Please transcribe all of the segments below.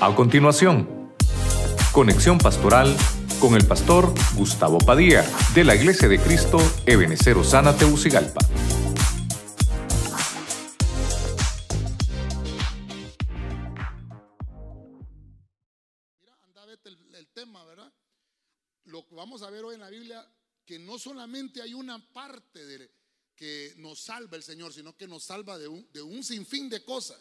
A continuación, conexión pastoral con el pastor Gustavo Padilla de la Iglesia de Cristo Ebenecer Osana Teucigalpa. Mira, anda ver el, el tema, ¿verdad? Lo que vamos a ver hoy en la Biblia, que no solamente hay una parte de, que nos salva el Señor, sino que nos salva de un, de un sinfín de cosas.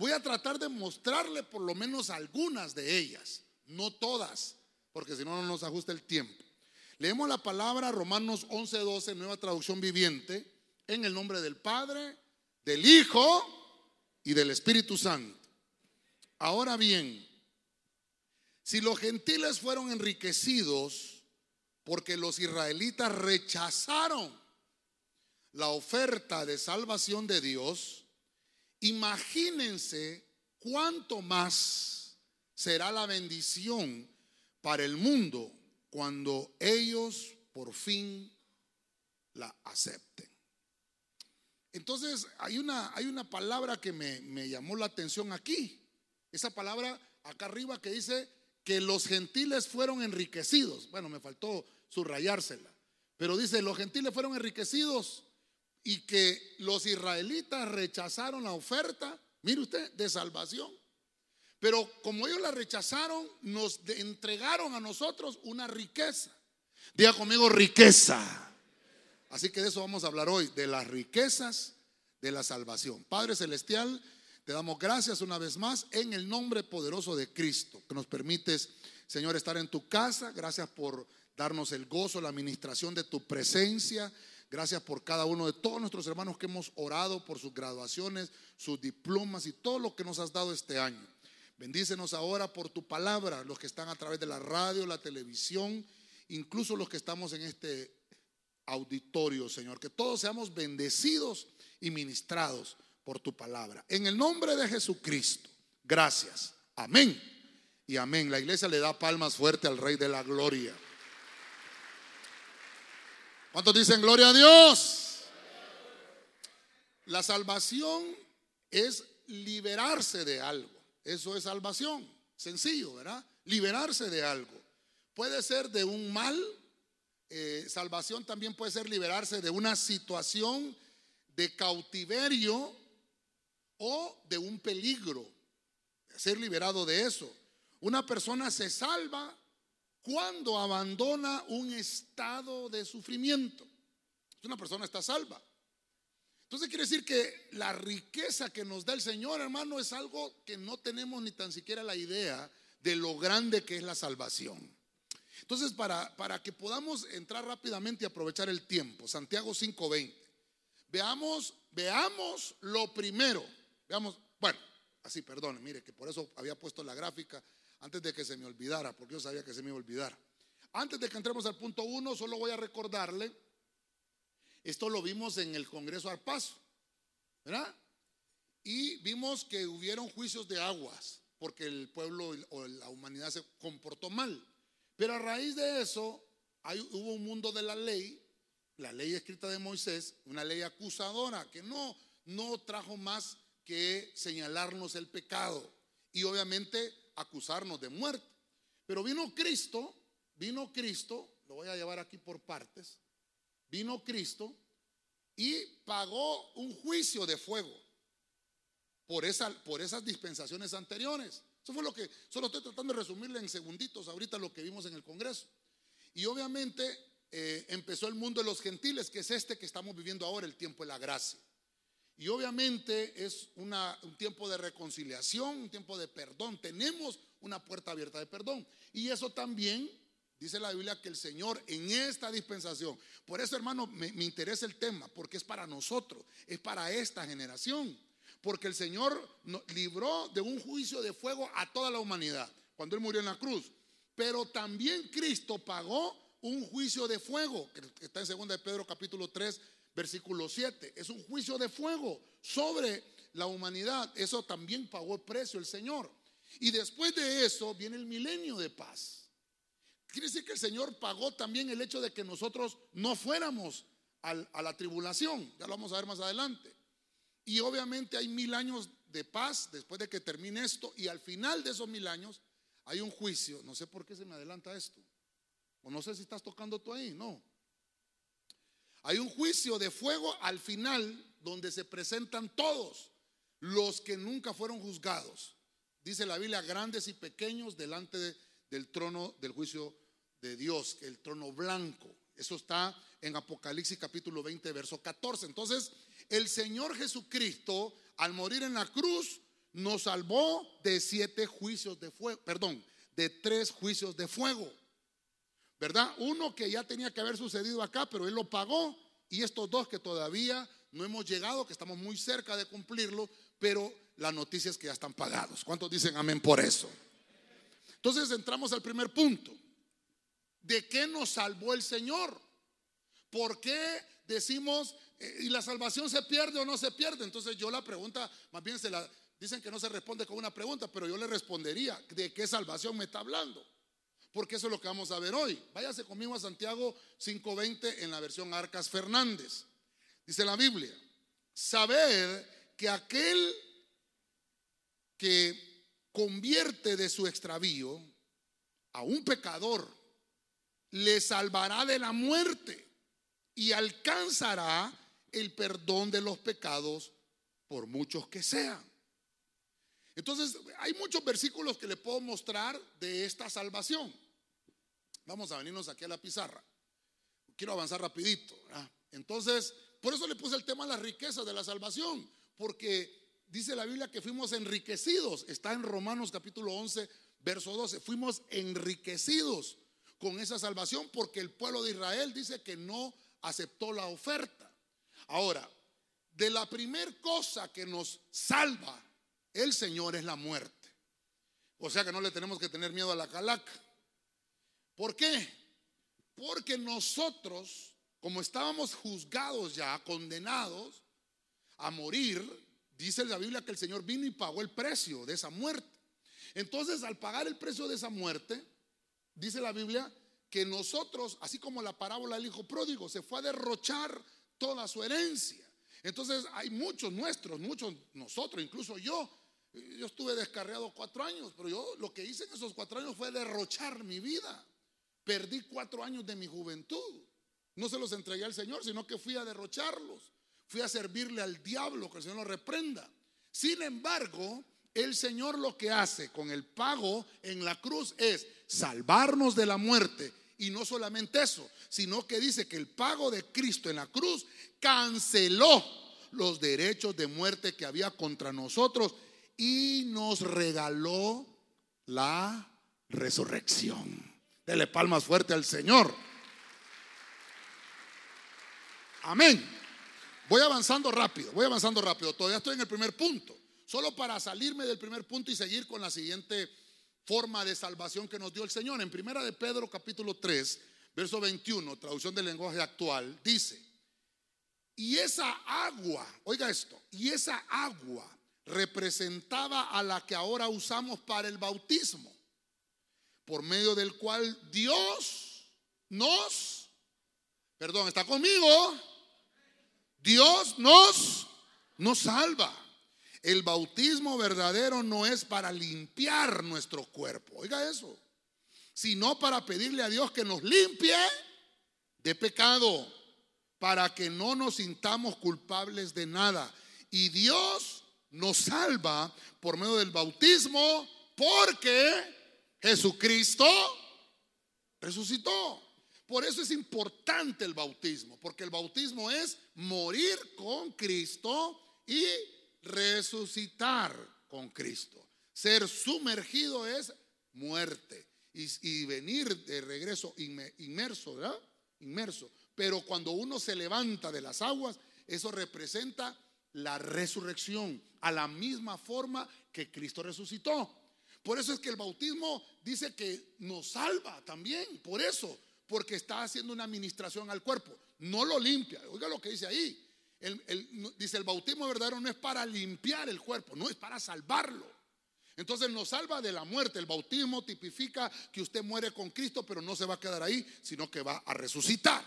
Voy a tratar de mostrarle por lo menos algunas de ellas, no todas, porque si no, no nos ajusta el tiempo. Leemos la palabra Romanos 11:12, nueva traducción viviente, en el nombre del Padre, del Hijo y del Espíritu Santo. Ahora bien, si los gentiles fueron enriquecidos porque los israelitas rechazaron la oferta de salvación de Dios, imagínense cuánto más será la bendición para el mundo cuando ellos por fin la acepten. Entonces hay una, hay una palabra que me, me llamó la atención aquí. Esa palabra acá arriba que dice que los gentiles fueron enriquecidos. Bueno, me faltó subrayársela. Pero dice, los gentiles fueron enriquecidos y que los israelitas rechazaron la oferta, mire usted, de salvación. Pero como ellos la rechazaron, nos entregaron a nosotros una riqueza. Diga conmigo riqueza. Así que de eso vamos a hablar hoy, de las riquezas de la salvación. Padre Celestial, te damos gracias una vez más en el nombre poderoso de Cristo, que nos permites, Señor, estar en tu casa. Gracias por darnos el gozo, la administración de tu presencia. Gracias por cada uno de todos nuestros hermanos que hemos orado por sus graduaciones, sus diplomas y todo lo que nos has dado este año. Bendícenos ahora por tu palabra, los que están a través de la radio, la televisión, incluso los que estamos en este auditorio, Señor. Que todos seamos bendecidos y ministrados por tu palabra. En el nombre de Jesucristo. Gracias. Amén. Y amén. La iglesia le da palmas fuerte al Rey de la Gloria. ¿Cuántos dicen gloria a Dios? La salvación es liberarse de algo. Eso es salvación. Sencillo, ¿verdad? Liberarse de algo. Puede ser de un mal. Eh, salvación también puede ser liberarse de una situación de cautiverio o de un peligro. Ser liberado de eso. Una persona se salva cuando abandona un estado de sufrimiento. Una persona está salva. Entonces quiere decir que la riqueza que nos da el Señor, hermano, es algo que no tenemos ni tan siquiera la idea de lo grande que es la salvación. Entonces, para, para que podamos entrar rápidamente y aprovechar el tiempo, Santiago 5:20. Veamos, veamos lo primero. Veamos, bueno, así, perdón, mire que por eso había puesto la gráfica antes de que se me olvidara, porque yo sabía que se me iba a olvidar. Antes de que entremos al punto uno, solo voy a recordarle, esto lo vimos en el Congreso Arpazo, ¿verdad? Y vimos que hubieron juicios de aguas, porque el pueblo o la humanidad se comportó mal. Pero a raíz de eso, hubo un mundo de la ley, la ley escrita de Moisés, una ley acusadora, que no, no trajo más que señalarnos el pecado. Y obviamente acusarnos de muerte. Pero vino Cristo, vino Cristo, lo voy a llevar aquí por partes, vino Cristo y pagó un juicio de fuego por, esa, por esas dispensaciones anteriores. Eso fue lo que, solo estoy tratando de resumirle en segunditos ahorita lo que vimos en el Congreso. Y obviamente eh, empezó el mundo de los gentiles, que es este que estamos viviendo ahora, el tiempo de la gracia. Y obviamente es un tiempo de reconciliación, un tiempo de perdón. Tenemos una puerta abierta de perdón. Y eso también dice la Biblia que el Señor en esta dispensación, por eso hermano me, interesa el tema, porque es para nosotros, es para esta generación. Porque el Señor libró de un juicio de fuego a toda la humanidad cuando Él murió en la cruz. Pero también Cristo pagó un juicio de fuego, que está en 2 de Pedro capítulo 3, versículo 7. Es un juicio de fuego sobre la humanidad. Eso también pagó el precio el Señor. Y después de eso viene el milenio de paz. Quiere decir que el Señor pagó también el hecho de que nosotros no fuéramos a la tribulación. Ya lo vamos a ver más adelante. Y obviamente hay mil años de paz después de que termine esto y al final de esos mil años hay un juicio. No sé por qué se me adelanta esto. O no sé si estás tocando tú ahí, no. Hay un juicio de fuego al final donde se presentan todos los que nunca fueron juzgados. Dice la Biblia, grandes y pequeños delante del trono del juicio de Dios, el trono blanco. Eso está en Apocalipsis capítulo 20, verso 14. Entonces, el Señor Jesucristo, al morir en la cruz, nos salvó de siete juicios de fuego, perdón, de tres juicios de fuego. ¿Verdad? Uno que ya tenía que haber sucedido acá, pero Él lo pagó, y estos dos que todavía no hemos llegado, que estamos muy cerca de cumplirlo, pero la noticia es que ya están pagados. ¿Cuántos dicen amén por eso? Entonces entramos al primer punto. ¿De qué nos salvó el Señor? ¿Por qué decimos, eh, y la salvación se pierde o no se pierde? Entonces yo la pregunta, más bien se la, dicen que no se responde con una pregunta, pero yo le respondería, ¿de qué salvación me está hablando? Porque eso es lo que vamos a ver hoy. Váyase conmigo a Santiago 5:20 en la versión Arcas Fernández. Dice la Biblia, saber que aquel que convierte de su extravío a un pecador, le salvará de la muerte y alcanzará el perdón de los pecados por muchos que sean. Entonces, hay muchos versículos que le puedo mostrar de esta salvación. Vamos a venirnos aquí a la pizarra. Quiero avanzar rapidito. Entonces, por eso le puse el tema de las riquezas de la salvación, porque dice la Biblia que fuimos enriquecidos. Está en Romanos capítulo 11, verso 12. Fuimos enriquecidos con esa salvación porque el pueblo de Israel dice que no aceptó la oferta. Ahora, de la primer cosa que nos salva el Señor es la muerte. O sea que no le tenemos que tener miedo a la calaca. ¿Por qué? Porque nosotros, como estábamos juzgados ya, condenados a morir, dice la Biblia que el Señor vino y pagó el precio de esa muerte. Entonces, al pagar el precio de esa muerte, dice la Biblia que nosotros, así como la parábola del hijo pródigo, se fue a derrochar toda su herencia. Entonces, hay muchos nuestros, muchos nosotros, incluso yo, yo estuve descarriado cuatro años, pero yo lo que hice en esos cuatro años fue derrochar mi vida. Perdí cuatro años de mi juventud. No se los entregué al Señor, sino que fui a derrocharlos. Fui a servirle al diablo, que el Señor lo reprenda. Sin embargo, el Señor lo que hace con el pago en la cruz es salvarnos de la muerte. Y no solamente eso, sino que dice que el pago de Cristo en la cruz canceló los derechos de muerte que había contra nosotros y nos regaló la resurrección. Dele palmas fuerte al Señor. Amén. Voy avanzando rápido, voy avanzando rápido. Todavía estoy en el primer punto. Solo para salirme del primer punto y seguir con la siguiente forma de salvación que nos dio el Señor. En primera de Pedro capítulo 3, verso 21, traducción del lenguaje actual, dice, y esa agua, oiga esto, y esa agua representaba a la que ahora usamos para el bautismo, por medio del cual Dios nos, perdón, está conmigo, Dios nos, nos salva. El bautismo verdadero no es para limpiar nuestro cuerpo, oiga eso, sino para pedirle a Dios que nos limpie de pecado, para que no nos sintamos culpables de nada. Y Dios nos salva por medio del bautismo porque Jesucristo resucitó. Por eso es importante el bautismo, porque el bautismo es morir con Cristo y resucitar con Cristo. Ser sumergido es muerte y, venir de regreso inmerso, ¿verdad? Inmerso. Pero cuando uno se levanta de las aguas, eso representa la resurrección a la misma forma que Cristo resucitó. Por eso es que el bautismo dice que nos salva también, por eso, porque está haciendo una administración al cuerpo, no lo limpia. Oiga lo que dice ahí. dice el bautismo verdadero no es para limpiar el cuerpo, no es para salvarlo. Entonces nos salva de la muerte. El bautismo tipifica que usted muere con Cristo, pero no se va a quedar ahí, sino que va a resucitar.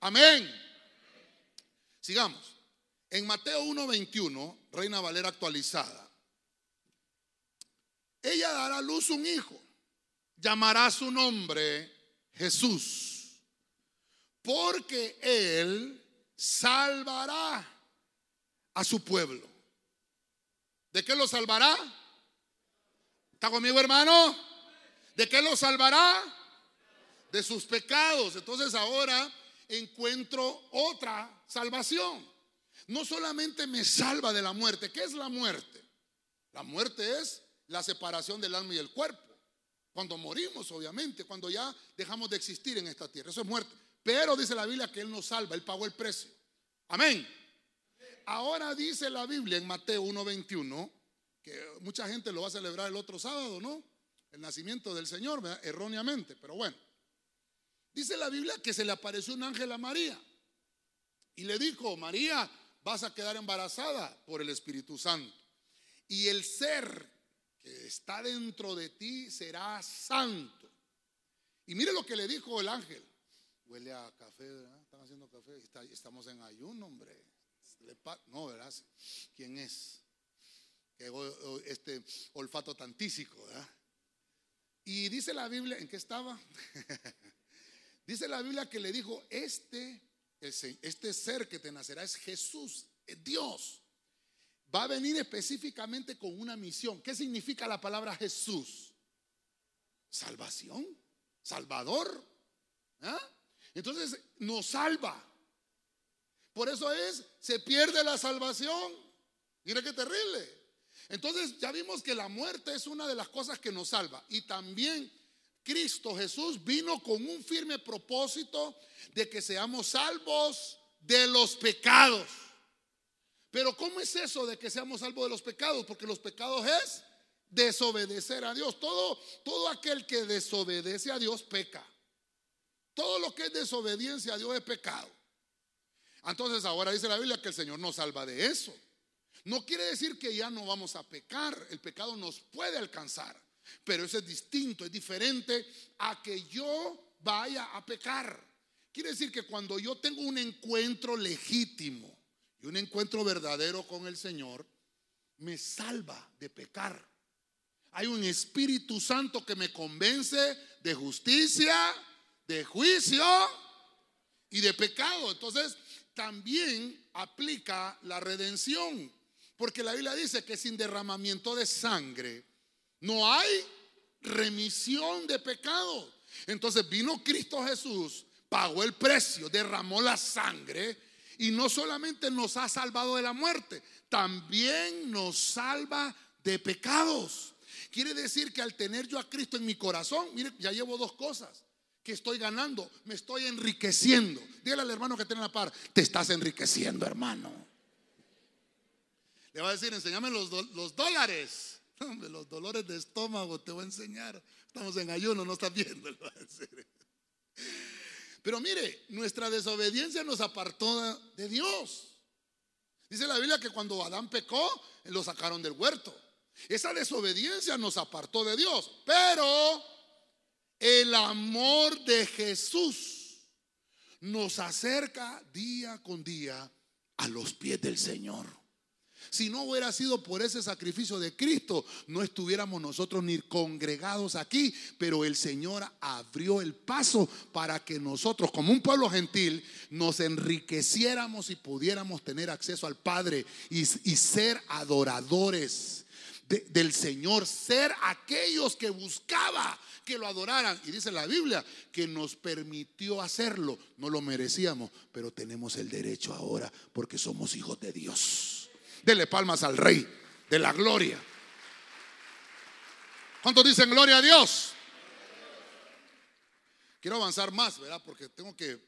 Amén. Sigamos. En Mateo 1:21, Reina Valera actualizada, ella dará a luz un hijo, llamará su nombre Jesús, porque él salvará a su pueblo. ¿De qué lo salvará? ¿Está conmigo, hermano? ¿De qué lo salvará? De sus pecados. Entonces ahora encuentro otra salvación. No solamente me salva de la muerte. ¿Qué es la muerte? La muerte es la separación del alma y el cuerpo. Cuando morimos, obviamente, cuando ya dejamos de existir en esta tierra. Eso es muerte. Pero dice la Biblia que Él nos salva, Él pagó el precio. Amén. Ahora dice la Biblia en Mateo 1:21, que mucha gente lo va a celebrar el otro sábado, ¿no? El nacimiento del Señor, erróneamente, pero bueno. Dice la Biblia que se le apareció un ángel a María y le dijo, María, vas a quedar embarazada por el Espíritu Santo. Y el ser que está dentro de ti será santo. Y mire lo que le dijo el ángel. Huele a café, ¿verdad? Están haciendo café. estamos en ayuno, hombre. No, ¿verdad? ¿Quién es? Este olfato tantísico, ¿verdad? Y dice la Biblia, ¿en qué estaba? dice la Biblia que le dijo, este, este ser que te nacerá es Jesús, es Dios. Va a venir específicamente con una misión. ¿Qué significa la palabra Jesús? Salvación, Salvador. ¿Ah? Entonces nos salva. Por eso es, se pierde la salvación. Mira qué terrible. Entonces ya vimos que la muerte es una de las cosas que nos salva. Y también Cristo Jesús vino con un firme propósito de que seamos salvos de los pecados. Pero ¿cómo es eso de que seamos salvos de los pecados? Porque los pecados es desobedecer a Dios. Todo, todo aquel que desobedece a Dios peca. Todo lo que es desobediencia a Dios es pecado. Entonces ahora dice la Biblia que el Señor nos salva de eso. No quiere decir que ya no vamos a pecar, el pecado nos puede alcanzar, pero eso es distinto, es diferente a que yo vaya a pecar. Quiere decir que cuando yo tengo un encuentro legítimo y un encuentro verdadero con el Señor, me salva de pecar. Hay un Espíritu Santo que me convence de justicia, de juicio y de pecado. Entonces, también aplica la redención. Porque la Biblia dice que sin derramamiento de sangre no hay remisión de pecado. Entonces vino Cristo Jesús, pagó el precio, derramó la sangre y no solamente nos ha salvado de la muerte, también nos salva de pecados. Quiere decir que al tener yo a Cristo en mi corazón, mire, ya llevo dos cosas que estoy ganando, me estoy enriqueciendo. Dígale al hermano que tiene la par, te estás enriqueciendo, hermano. Le va a decir, enséñame los, los dólares. los dolores de estómago te voy a enseñar. Estamos en ayuno, no estás viendo. Pero mire, nuestra desobediencia nos apartó de Dios. Dice la Biblia que cuando Adán pecó, lo sacaron del huerto. Esa desobediencia nos apartó de Dios. Pero el amor de Jesús nos acerca día con día a los pies del Señor. Si no hubiera sido por ese sacrificio de Cristo, no estuviéramos nosotros ni congregados aquí, pero el Señor abrió el paso para que nosotros, como un pueblo gentil, nos enriqueciéramos y pudiéramos tener acceso al Padre y, ser adoradores del Señor, ser aquellos que buscaba que lo adoraran. Y dice la Biblia que nos permitió hacerlo. No lo merecíamos, pero tenemos el derecho ahora porque somos hijos de Dios. Dele palmas al Rey de la gloria. ¿Cuántos dicen gloria a Dios? Quiero avanzar más, ¿verdad? Porque tengo que,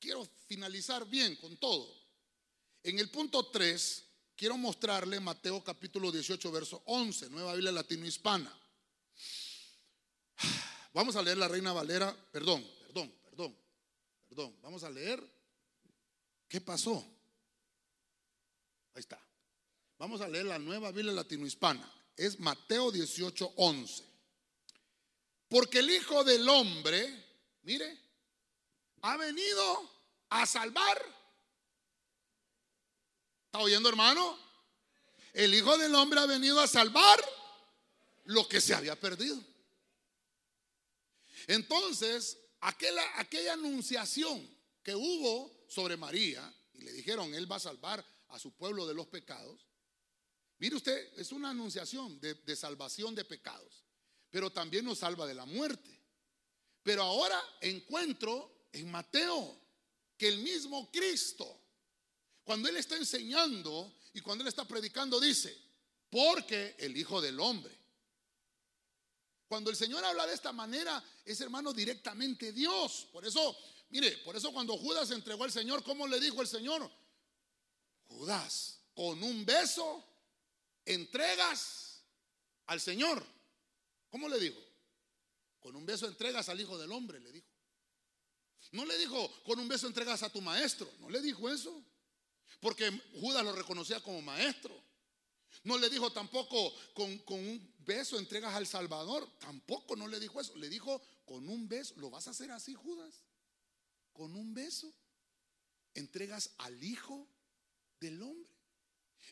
quiero finalizar bien con todo. En el punto 3, quiero mostrarle Mateo capítulo 18, verso 11, Nueva Biblia Latino Hispana. Vamos a leer la Reina Valera, perdón, perdón, perdón, perdón. Vamos a leer. ¿Qué pasó? Ahí está. Vamos a leer la nueva Biblia latinohispana. Es Mateo 18, 11. Porque el Hijo del Hombre, mire, ha venido a salvar. ¿Está oyendo, hermano? El Hijo del Hombre ha venido a salvar lo que se había perdido. Entonces, aquella, aquella anunciación que hubo sobre María, y le dijeron, Él va a salvar a su pueblo de los pecados. Mire usted, es una anunciación de, salvación de pecados, pero también nos salva de la muerte. Pero ahora encuentro en Mateo que el mismo Cristo, cuando Él está enseñando y cuando Él está predicando, dice, porque el Hijo del Hombre. Cuando el Señor habla de esta manera, es hermano directamente Dios. Por eso, mire, por eso cuando Judas entregó al Señor, ¿cómo le dijo el Señor? Judas, con un beso entregas al Señor. ¿Cómo le dijo? Con un beso entregas al Hijo del Hombre, le dijo. No le dijo, con un beso entregas a tu maestro. No le dijo eso. Porque Judas lo reconocía como maestro. No le dijo tampoco, con, un beso entregas al Salvador. Tampoco no le dijo eso. Le dijo, con un beso, ¿lo vas a hacer así, Judas? Con un beso entregas al Hijo del Hombre.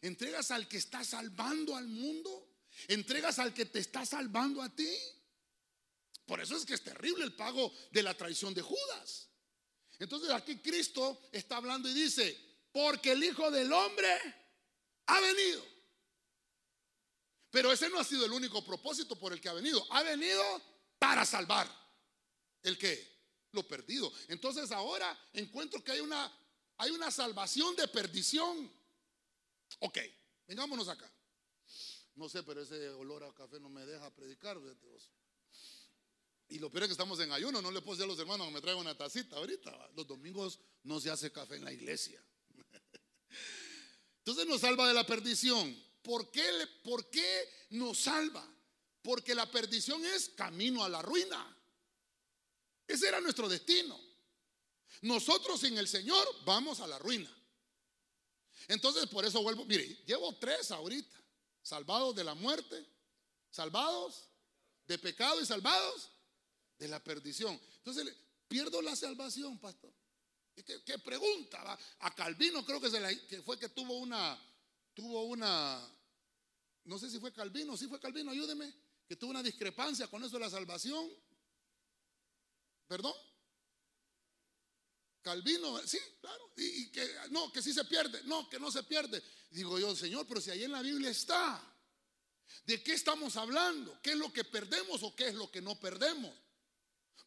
Entregas al que está salvando al mundo. Entregas al que te está salvando a ti. Por eso es que es terrible el pago de la traición de Judas. Entonces aquí Cristo está hablando y dice, porque el Hijo del Hombre ha venido. Pero ese no ha sido el único propósito por el que ha venido. Ha venido para salvar. ¿El qué? Lo perdido. Entonces ahora encuentro que hay una, hay una salvación de perdición. Ok, vengámonos acá. No sé, pero ese olor a café no me deja predicar. Y lo peor es que estamos en ayuno, no le puedo decir a los hermanos que me traigan una tacita ahorita. Los domingos no se hace café en la iglesia. Entonces nos salva de la perdición. ¿Por qué, ¿Por qué nos salva? Porque la perdición es camino a la ruina. Ese era nuestro destino. Nosotros sin el Señor vamos a la ruina. Entonces por eso vuelvo, mire, llevo tres ahorita. Salvados de la muerte, salvados de pecado y salvados de la perdición. Entonces, pierdo la salvación, pastor. ¿Qué, qué pregunta? A Calvino creo que, se que fue que tuvo una, tuvo una, no sé si fue Calvino, si fue Calvino, ayúdeme, que tuvo una discrepancia con eso de la salvación. ¿Perdón? Calvino, sí, claro. Y, que no, que sí se pierde. No, que no se pierde. Digo yo, Señor, pero si ahí en la Biblia está. ¿De qué estamos hablando? ¿Qué es lo que perdemos o qué es lo que no perdemos?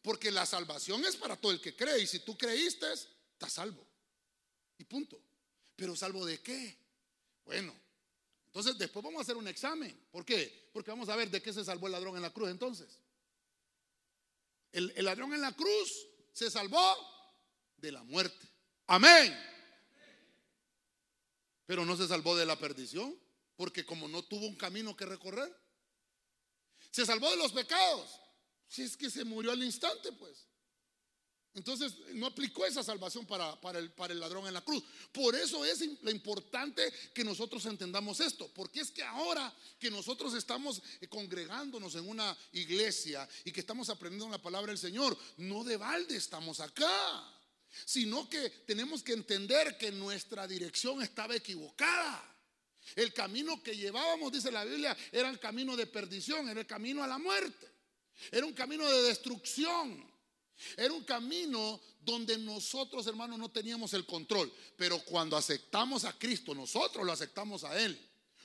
Porque la salvación es para todo el que cree. Y si tú creíste, estás salvo. Y punto. Pero salvo de qué? Bueno, entonces después vamos a hacer un examen. ¿Por qué? Porque vamos a ver de qué se salvó el ladrón en la cruz entonces. El ladrón en la cruz se salvó de la muerte. Amén. Pero no se salvó de la perdición. Porque como no tuvo un camino que recorrer. Se salvó de los pecados. Si es que se murió al instante, pues. Entonces no aplicó esa salvación para, para, el, para el ladrón en la cruz. Por eso es importante que nosotros entendamos esto. Porque es que ahora que nosotros estamos eh, congregándonos en una iglesia y que estamos aprendiendo la palabra del Señor, no de balde estamos acá. Sino que tenemos que entender que nuestra dirección estaba equivocada. El camino que llevábamos, dice la Biblia, era el camino de perdición, era el camino a la muerte. Era un camino de destrucción. Era un camino donde nosotros, hermanos, no teníamos el control. Pero cuando aceptamos a Cristo, nosotros lo aceptamos a Él.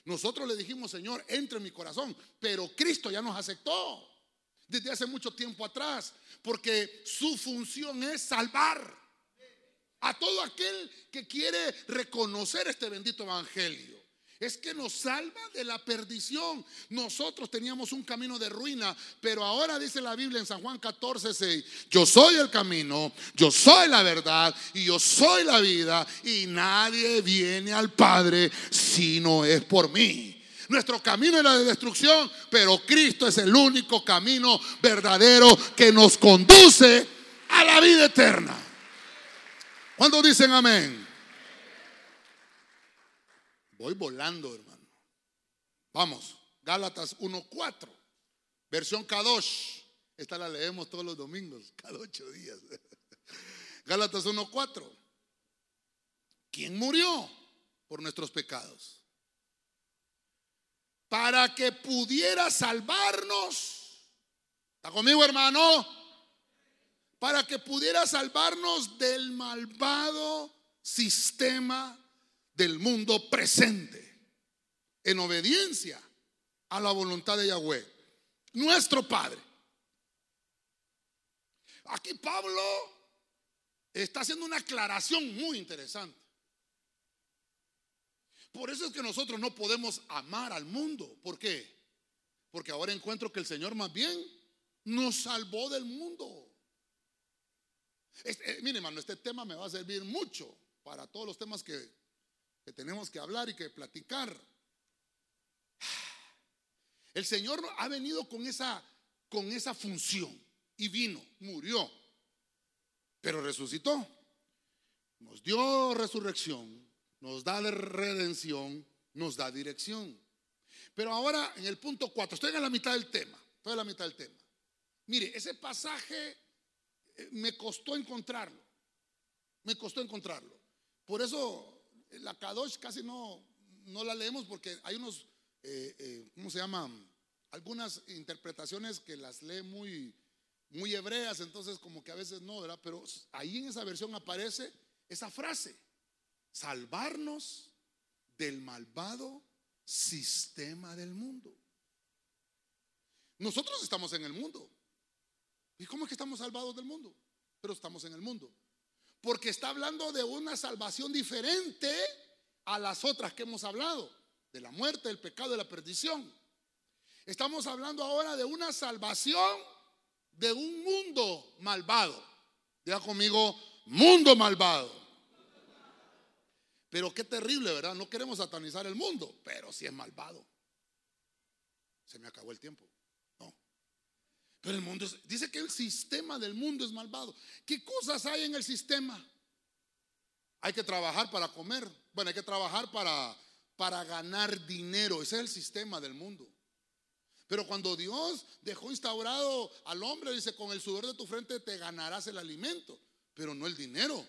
Nosotros le dijimos, Señor, entre en mi corazón. Pero Cristo ya nos aceptó desde hace mucho tiempo atrás. Porque su función es salvar a todo aquel que quiere reconocer este bendito evangelio es que nos salva de la perdición. Nosotros teníamos un camino de ruina, pero ahora dice la Biblia en San Juan 14, 6, yo soy el camino, yo soy la verdad y yo soy la vida y nadie viene al Padre si no es por mí. Nuestro camino era de destrucción, pero Cristo es el único camino verdadero que nos conduce a la vida eterna. ¿Cuándo dicen amén? Voy volando, hermano. Vamos, Gálatas 1.4, versión Kadosh. Esta la leemos todos los domingos, cada ocho días. Gálatas 1.4. ¿Quién murió por nuestros pecados? para que pudiera salvarnos. ¿Está conmigo, hermano? Para que pudiera salvarnos del malvado sistema del mundo presente, en obediencia a la voluntad de Yahweh, nuestro Padre. Aquí Pablo está haciendo una aclaración muy interesante. Por eso es que nosotros no podemos amar al mundo. ¿Por qué? Porque ahora encuentro que el Señor más bien nos salvó del mundo. Este, mire, hermano, este tema me va a servir mucho para todos los temas que, que tenemos que hablar y que platicar. El Señor ha venido con esa, con esa función y vino, murió, pero resucitó. Nos dio resurrección, nos da redención, nos da dirección. Pero ahora en el punto 4, estoy en la mitad del tema, estoy en la mitad del tema. Mire, ese pasaje eh, me costó encontrarlo, me costó encontrarlo. Por eso la Kadosh casi no, no la leemos porque hay unos, eh, eh, ¿cómo se llaman? Algunas interpretaciones que las lee muy, muy hebreas, entonces como que a veces no. Pero ahí en esa versión aparece esa frase salvarnos del malvado sistema del mundo. Nosotros estamos en el mundo. ¿Y cómo es que estamos salvados del mundo? Pero estamos en el mundo. Porque está hablando de una salvación diferente a las otras que hemos hablado, de la muerte, del pecado, de la perdición. Estamos hablando ahora de una salvación de un mundo malvado. Diga conmigo, mundo malvado. Pero qué terrible, ¿verdad? No queremos satanizar el mundo, pero si es malvado. Se me acabó el tiempo. Pero el mundo dice que el sistema del mundo es malvado. ¿Qué cosas hay en el sistema? Hay que trabajar para comer. Bueno, hay que trabajar para, para ganar dinero. Ese es el sistema del mundo. Pero cuando Dios dejó instaurado al hombre, dice, con el sudor de tu frente te ganarás el alimento, pero no el dinero.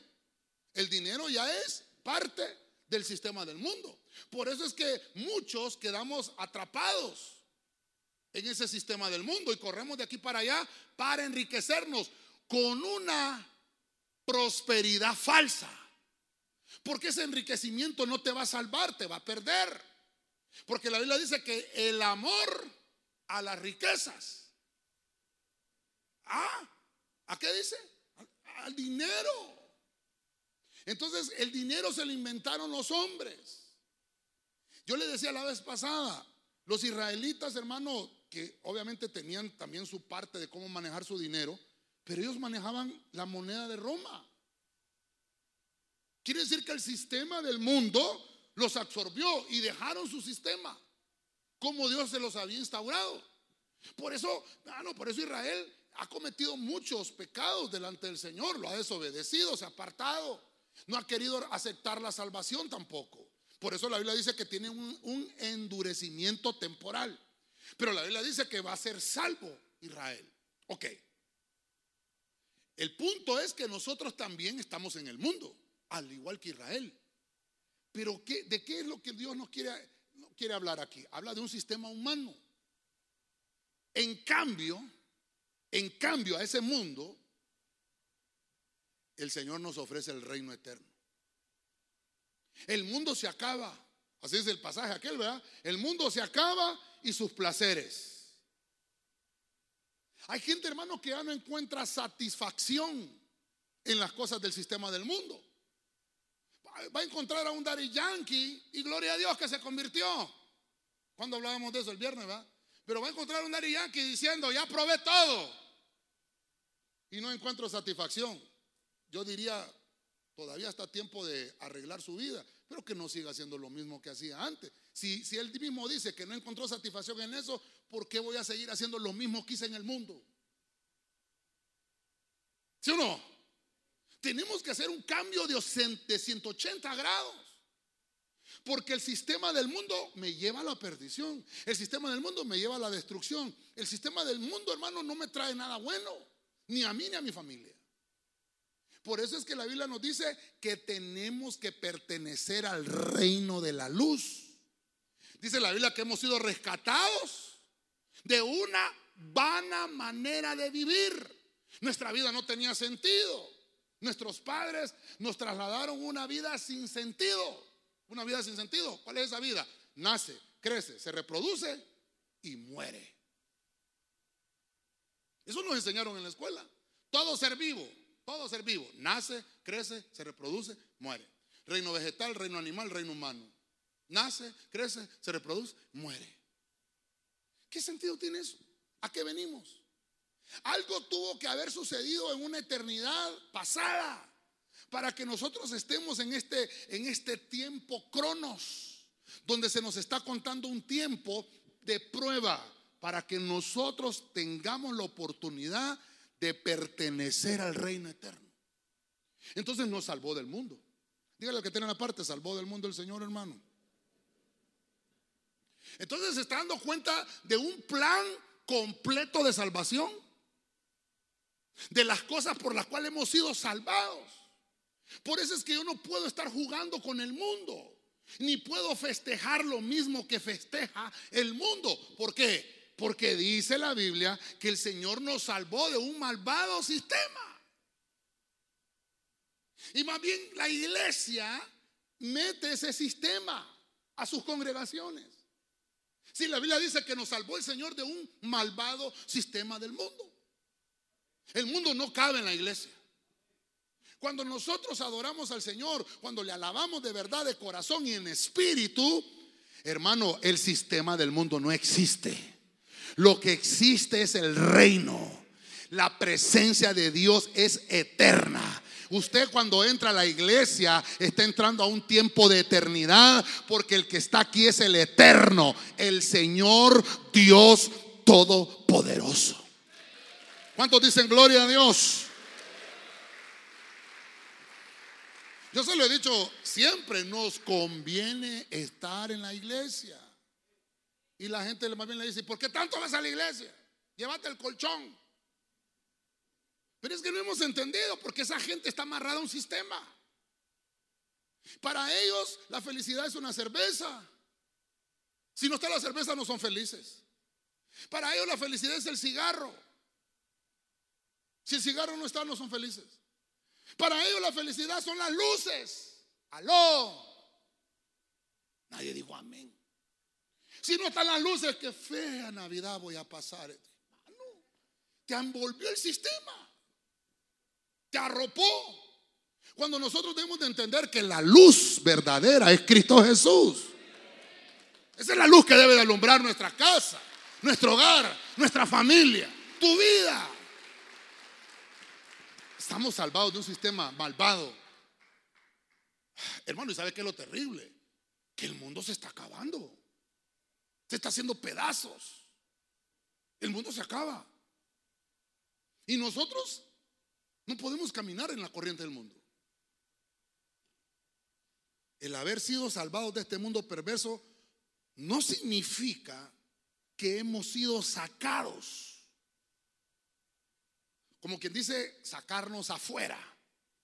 El dinero ya es parte del sistema del mundo. Por eso es que muchos quedamos atrapados en ese sistema del mundo y corremos de aquí para allá para enriquecernos con una prosperidad falsa. Porque ese enriquecimiento no te va a salvar, te va a perder. Porque la Biblia dice que el amor a las riquezas. Ah, ¿a qué dice? al dinero. Entonces el dinero se lo inventaron los hombres. Yo le decía la vez pasada, los israelitas, hermano, obviamente tenían también su parte de cómo manejar su dinero, pero ellos manejaban la moneda de Roma. Quiere decir que el sistema del mundo los absorbió y dejaron su sistema, como Dios se los había instaurado. Por eso, ah, no, por eso Israel ha cometido muchos pecados delante del Señor, lo ha desobedecido, se ha apartado. No ha querido aceptar la salvación tampoco. Por eso la Biblia dice que tiene un, endurecimiento temporal. Pero la Biblia dice que va a ser salvo Israel. Ok. El punto es que nosotros también estamos en el mundo, al igual que Israel. Pero ¿de qué es lo que Dios nos quiere, quiere hablar aquí? Habla de un sistema humano. En cambio, en cambio a ese mundo el Señor nos ofrece el reino eterno. El mundo se acaba. Así es el pasaje aquel, ¿verdad? El mundo se acaba y sus placeres. Hay gente, hermano, que ya no encuentra satisfacción en las cosas del sistema del mundo. Va a encontrar a un Daddy Yankee y gloria a Dios que se convirtió. Cuando hablábamos de eso el viernes, ¿verdad? Pero va a encontrar a un Daddy Yankee diciendo, ya probé todo. Y no encuentro satisfacción yo diría, todavía está tiempo de arreglar su vida, pero que no siga haciendo lo mismo que hacía antes. Si, si él mismo dice que no encontró satisfacción en eso, ¿por qué voy a seguir haciendo lo mismo que hice en el mundo? ¿Sí o no? Tenemos que hacer un cambio de 180 grados. Porque el sistema del mundo me lleva a la perdición. El sistema del mundo me lleva a la destrucción. El sistema del mundo, hermano, no me trae nada bueno. Ni a mí ni a mi familia. Por eso es que la Biblia nos dice que tenemos que pertenecer al reino de la luz. Dice la Biblia que hemos sido rescatados de una vana manera de vivir. Nuestra vida no tenía sentido. Nuestros padres nos trasladaron una vida sin sentido. Una vida sin sentido. ¿Cuál es esa vida? Nace, crece, se reproduce y muere. Eso nos enseñaron en la escuela. Todo ser vivo, todo ser vivo. Nace, crece, se reproduce, muere. Reino vegetal, reino animal, reino humano. Nace, crece, se reproduce, muere. ¿Qué sentido tiene eso? ¿A qué venimos? Algo tuvo que haber sucedido en una eternidad pasada para que nosotros estemos en este, en este tiempo cronos, donde se nos está contando un tiempo de prueba para que nosotros tengamos la oportunidad de pertenecer al reino eterno. Entonces nos salvó del mundo. Dígale al que tiene la parte, salvó del mundo el Señor, hermano. Entonces se está dando cuenta de un plan completo de salvación. De las cosas por las cuales hemos sido salvados. Por eso es que yo no puedo estar jugando con el mundo. Ni puedo festejar lo mismo que festeja el mundo. ¿Por qué? Porque dice la Biblia que el Señor nos salvó de un malvado sistema. Y más bien la iglesia mete ese sistema a sus congregaciones. Si la Biblia dice que nos salvó el Señor de un malvado sistema del mundo. El mundo no cabe en la iglesia. Cuando nosotros adoramos al Señor, cuando le alabamos de verdad, de corazón y en espíritu, hermano, el sistema del mundo no existe. Lo que existe es el reino. La presencia de Dios es eterna. Usted cuando entra a la iglesia está entrando a un tiempo de eternidad porque el que está aquí es el eterno, el Señor Dios Todopoderoso. ¿Cuántos dicen gloria a Dios? Yo se lo he dicho, siempre nos conviene estar en la iglesia. Y la gente más bien le dice, ¿por qué tanto vas a la iglesia? Llévate el colchón. Pero es que no hemos entendido porque esa gente está amarrada a un sistema. Para ellos la felicidad es una cerveza. Si no está la cerveza no son felices. Para ellos la felicidad es el cigarro. Si el cigarro no está no son felices. Para ellos la felicidad son las luces. Aló. Nadie dijo amén. Si no están las luces, qué fea Navidad voy a pasar. te envolvió el sistema. Te arropó. Cuando nosotros debemos de entender que la luz verdadera es Cristo Jesús. Esa es la luz que debe de alumbrar nuestra casa, nuestro hogar, nuestra familia, tu vida. Estamos salvados de un sistema malvado. Hermano, ¿y sabe qué es lo terrible? Que el mundo se está acabando. Se está haciendo pedazos. El mundo se acaba. Y nosotros no podemos caminar en la corriente del mundo. El haber sido salvados de este mundo perverso no significa que hemos sido sacados como quien dice, sacarnos afuera.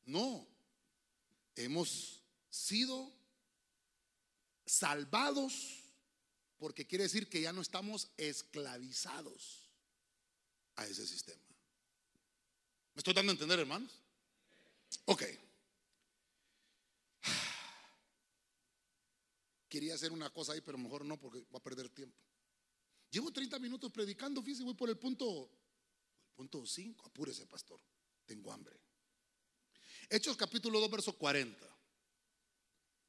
No, hemos sido salvados porque quiere decir que ya no estamos esclavizados a ese sistema. ¿Me estoy dando a entender, hermanos? Ok. Quería hacer una cosa ahí, pero mejor no porque voy a perder tiempo. Llevo 30 minutos predicando, fíjese, voy por el punto Punto 5, apúrese, pastor. Tengo hambre. Hechos capítulo 2, verso 40.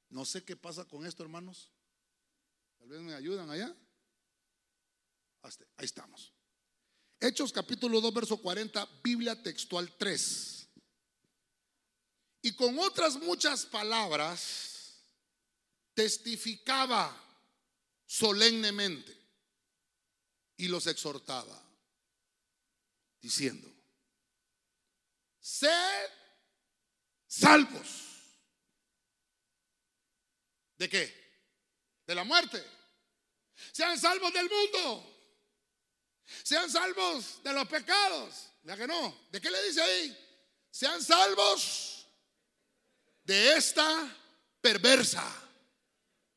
No sé qué pasa con esto, hermanos. Tal vez me ayudan allá. Ahí estamos. Hechos capítulo 2, verso 40, Biblia textual 3. Y con otras muchas palabras testificaba solemnemente y los exhortaba diciendo, sed salvos. ¿De qué? De la muerte. Sean salvos del mundo. Sean salvos de los pecados. ¿Ya que no? ¿De qué le dice ahí? Sean salvos de esta perversa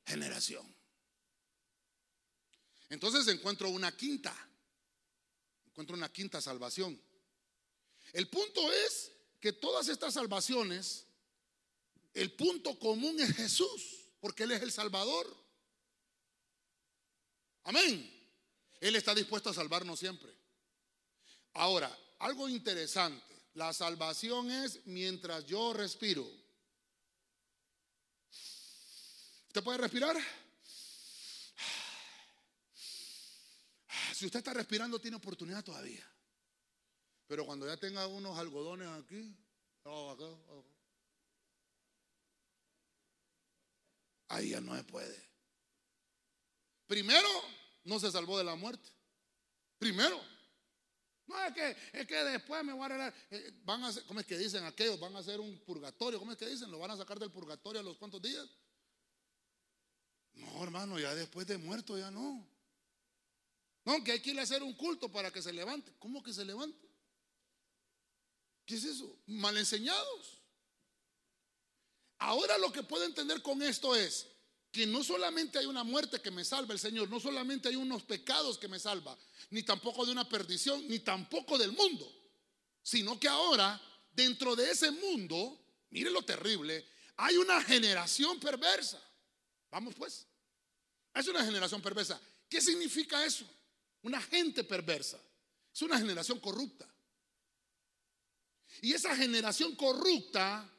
generación. Entonces encuentro una quinta. Encuentro una quinta salvación. El punto es que todas estas salvaciones, el punto común es Jesús, porque Él es el Salvador. Amén. Él está dispuesto a salvarnos siempre. Ahora, algo interesante. La salvación es mientras yo respiro. ¿Usted puede respirar? Si usted está respirando, tiene oportunidad todavía. Pero cuando ya tenga unos algodones aquí, ahí ya no se puede. Primero, no se salvó de la muerte. Primero. No es que, es que después me voy a arreglar. Eh, van a ¿Cómo es que dicen aquellos? Van a hacer un purgatorio. ¿Cómo es que dicen? ¿Lo van a sacar del purgatorio a los cuantos días? No, hermano, ya después de muerto ya no. No, que hay que a hacer un culto para que se levante. ¿Cómo que se levante? ¿Qué es eso? Mal enseñados. Ahora lo que puedo entender con esto es que no solamente hay una muerte que me salva el Señor, no solamente hay unos pecados que me salva, ni tampoco de una perdición, ni tampoco del mundo, sino que ahora dentro de ese mundo, mire lo terrible, hay una generación perversa. Vamos pues, es una generación perversa. ¿Qué significa eso? Una gente perversa. Es una generación corrupta. Y esa generación corrupta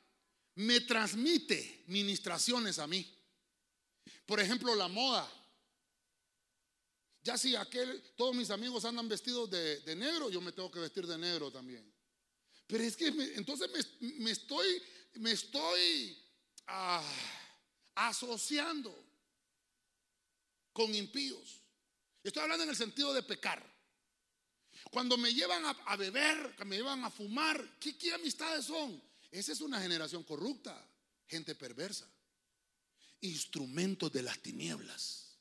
me transmite ministraciones a mí. Por ejemplo, la moda. Ya si aquel, todos mis amigos andan vestidos de, negro, yo me tengo que vestir de negro también. Pero es que entonces me, estoy, me estoy ah, asociando con impíos. Estoy hablando en el sentido de pecar. Cuando me llevan a, beber, me llevan a fumar, ¿qué, ¿qué amistades son? Esa es una generación corrupta, gente perversa, instrumentos de las tinieblas.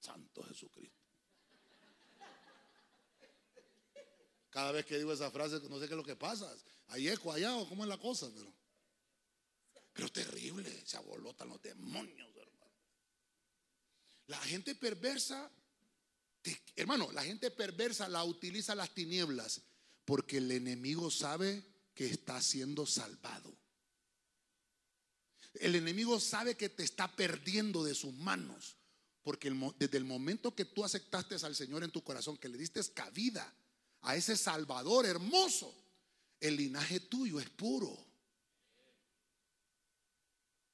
Santo Jesucristo. Cada vez que digo esa frase, no sé qué es lo que pasa. Hay eco allá o cómo es la cosa, pero, pero terrible, se abolotan los demonios, hermano. La gente perversa hermano, la gente perversa la utiliza las tinieblas porque el enemigo sabe que está siendo salvado. El enemigo sabe que te está perdiendo de sus manos. Porque desde el momento que tú aceptaste al Señor en tu corazón, que le diste cabida a ese Salvador hermoso, el linaje tuyo es puro.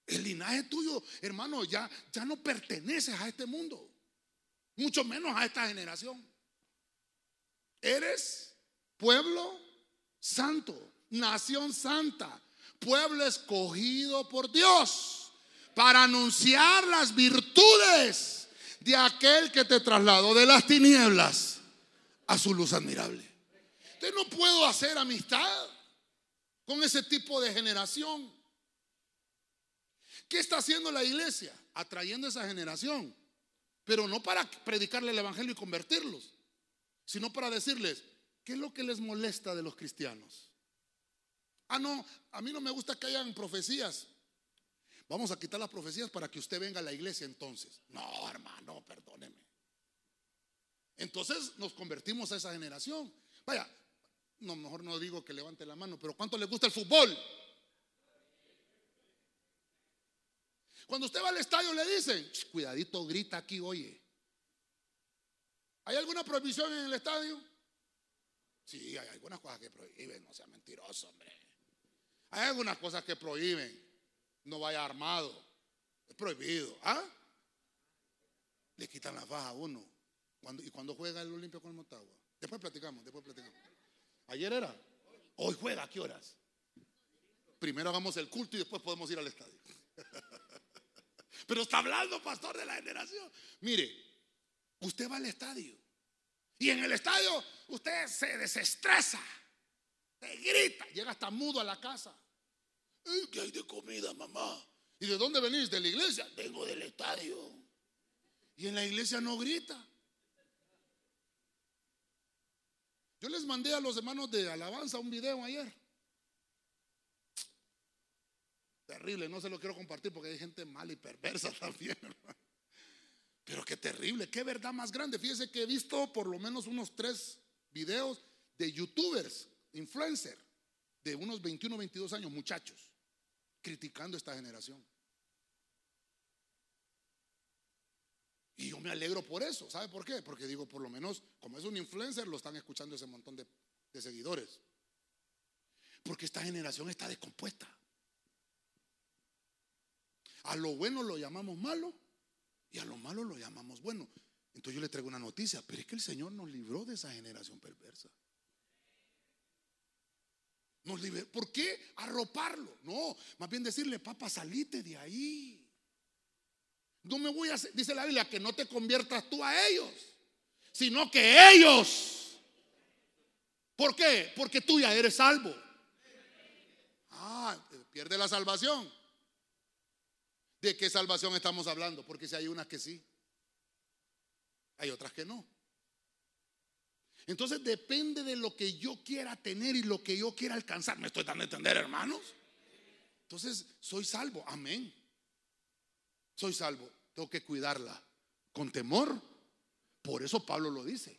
El linaje tuyo, hermano, ya, ya no perteneces a este mundo mucho menos a esta generación. Eres pueblo santo, nación santa, pueblo escogido por Dios para anunciar las virtudes de aquel que te trasladó de las tinieblas a su luz admirable. Entonces no puedo hacer amistad con ese tipo de generación. ¿Qué está haciendo la iglesia? Atrayendo esa generación pero no para predicarle el Evangelio y convertirlos, sino para decirles, ¿qué es lo que les molesta de los cristianos? Ah, no, a mí no me gusta que hayan profecías. Vamos a quitar las profecías para que usted venga a la iglesia entonces. No, hermano, perdóneme. Entonces nos convertimos a esa generación. Vaya, no, mejor no digo que levante la mano, pero ¿cuánto le gusta el fútbol? Cuando usted va al estadio le dicen, cuidadito, grita aquí, oye. ¿Hay alguna prohibición en el estadio? Sí, hay algunas cosas que prohíben, no sea mentiroso, hombre. Hay algunas cosas que prohíben. No vaya armado. Es prohibido. ¿Ah? Le quitan la faja a uno. ¿Y cuando juega el Olimpia con el Motagua? Después platicamos, después platicamos. ¿Ayer era? Hoy juega, ¿a qué horas? Primero hagamos el culto y después podemos ir al estadio. Pero está hablando, pastor, de la generación. Mire, usted va al estadio. Y en el estadio usted se desestresa. Te grita. Llega hasta mudo a la casa. ¿Qué hay de comida, mamá? ¿Y de dónde venís? ¿De la iglesia? Vengo del estadio. Y en la iglesia no grita. Yo les mandé a los hermanos de alabanza un video ayer. Terrible, no se lo quiero compartir porque hay gente mala y perversa también. Pero qué terrible, qué verdad más grande. Fíjese que he visto por lo menos unos tres videos de youtubers, influencers, de unos 21, 22 años, muchachos, criticando esta generación. Y yo me alegro por eso. ¿Sabe por qué? Porque digo, por lo menos, como es un influencer, lo están escuchando ese montón de, seguidores. Porque esta generación está descompuesta. A lo bueno lo llamamos malo y a lo malo lo llamamos bueno. Entonces yo le traigo una noticia, pero es que el Señor nos libró de esa generación perversa. ¿Por qué arroparlo? No, más bien decirle, papá, salite de ahí. No me voy a dice la Biblia, que no te conviertas tú a ellos, sino que ellos. ¿Por qué? Porque tú ya eres salvo. Ah, pierde la salvación. ¿De qué salvación estamos hablando? Porque si hay unas que sí, hay otras que no. Entonces depende de lo que yo quiera tener y lo que yo quiera alcanzar. ¿Me estoy dando a entender, hermanos? Entonces, soy salvo. Amén. Soy salvo. Tengo que cuidarla con temor. Por eso Pablo lo dice.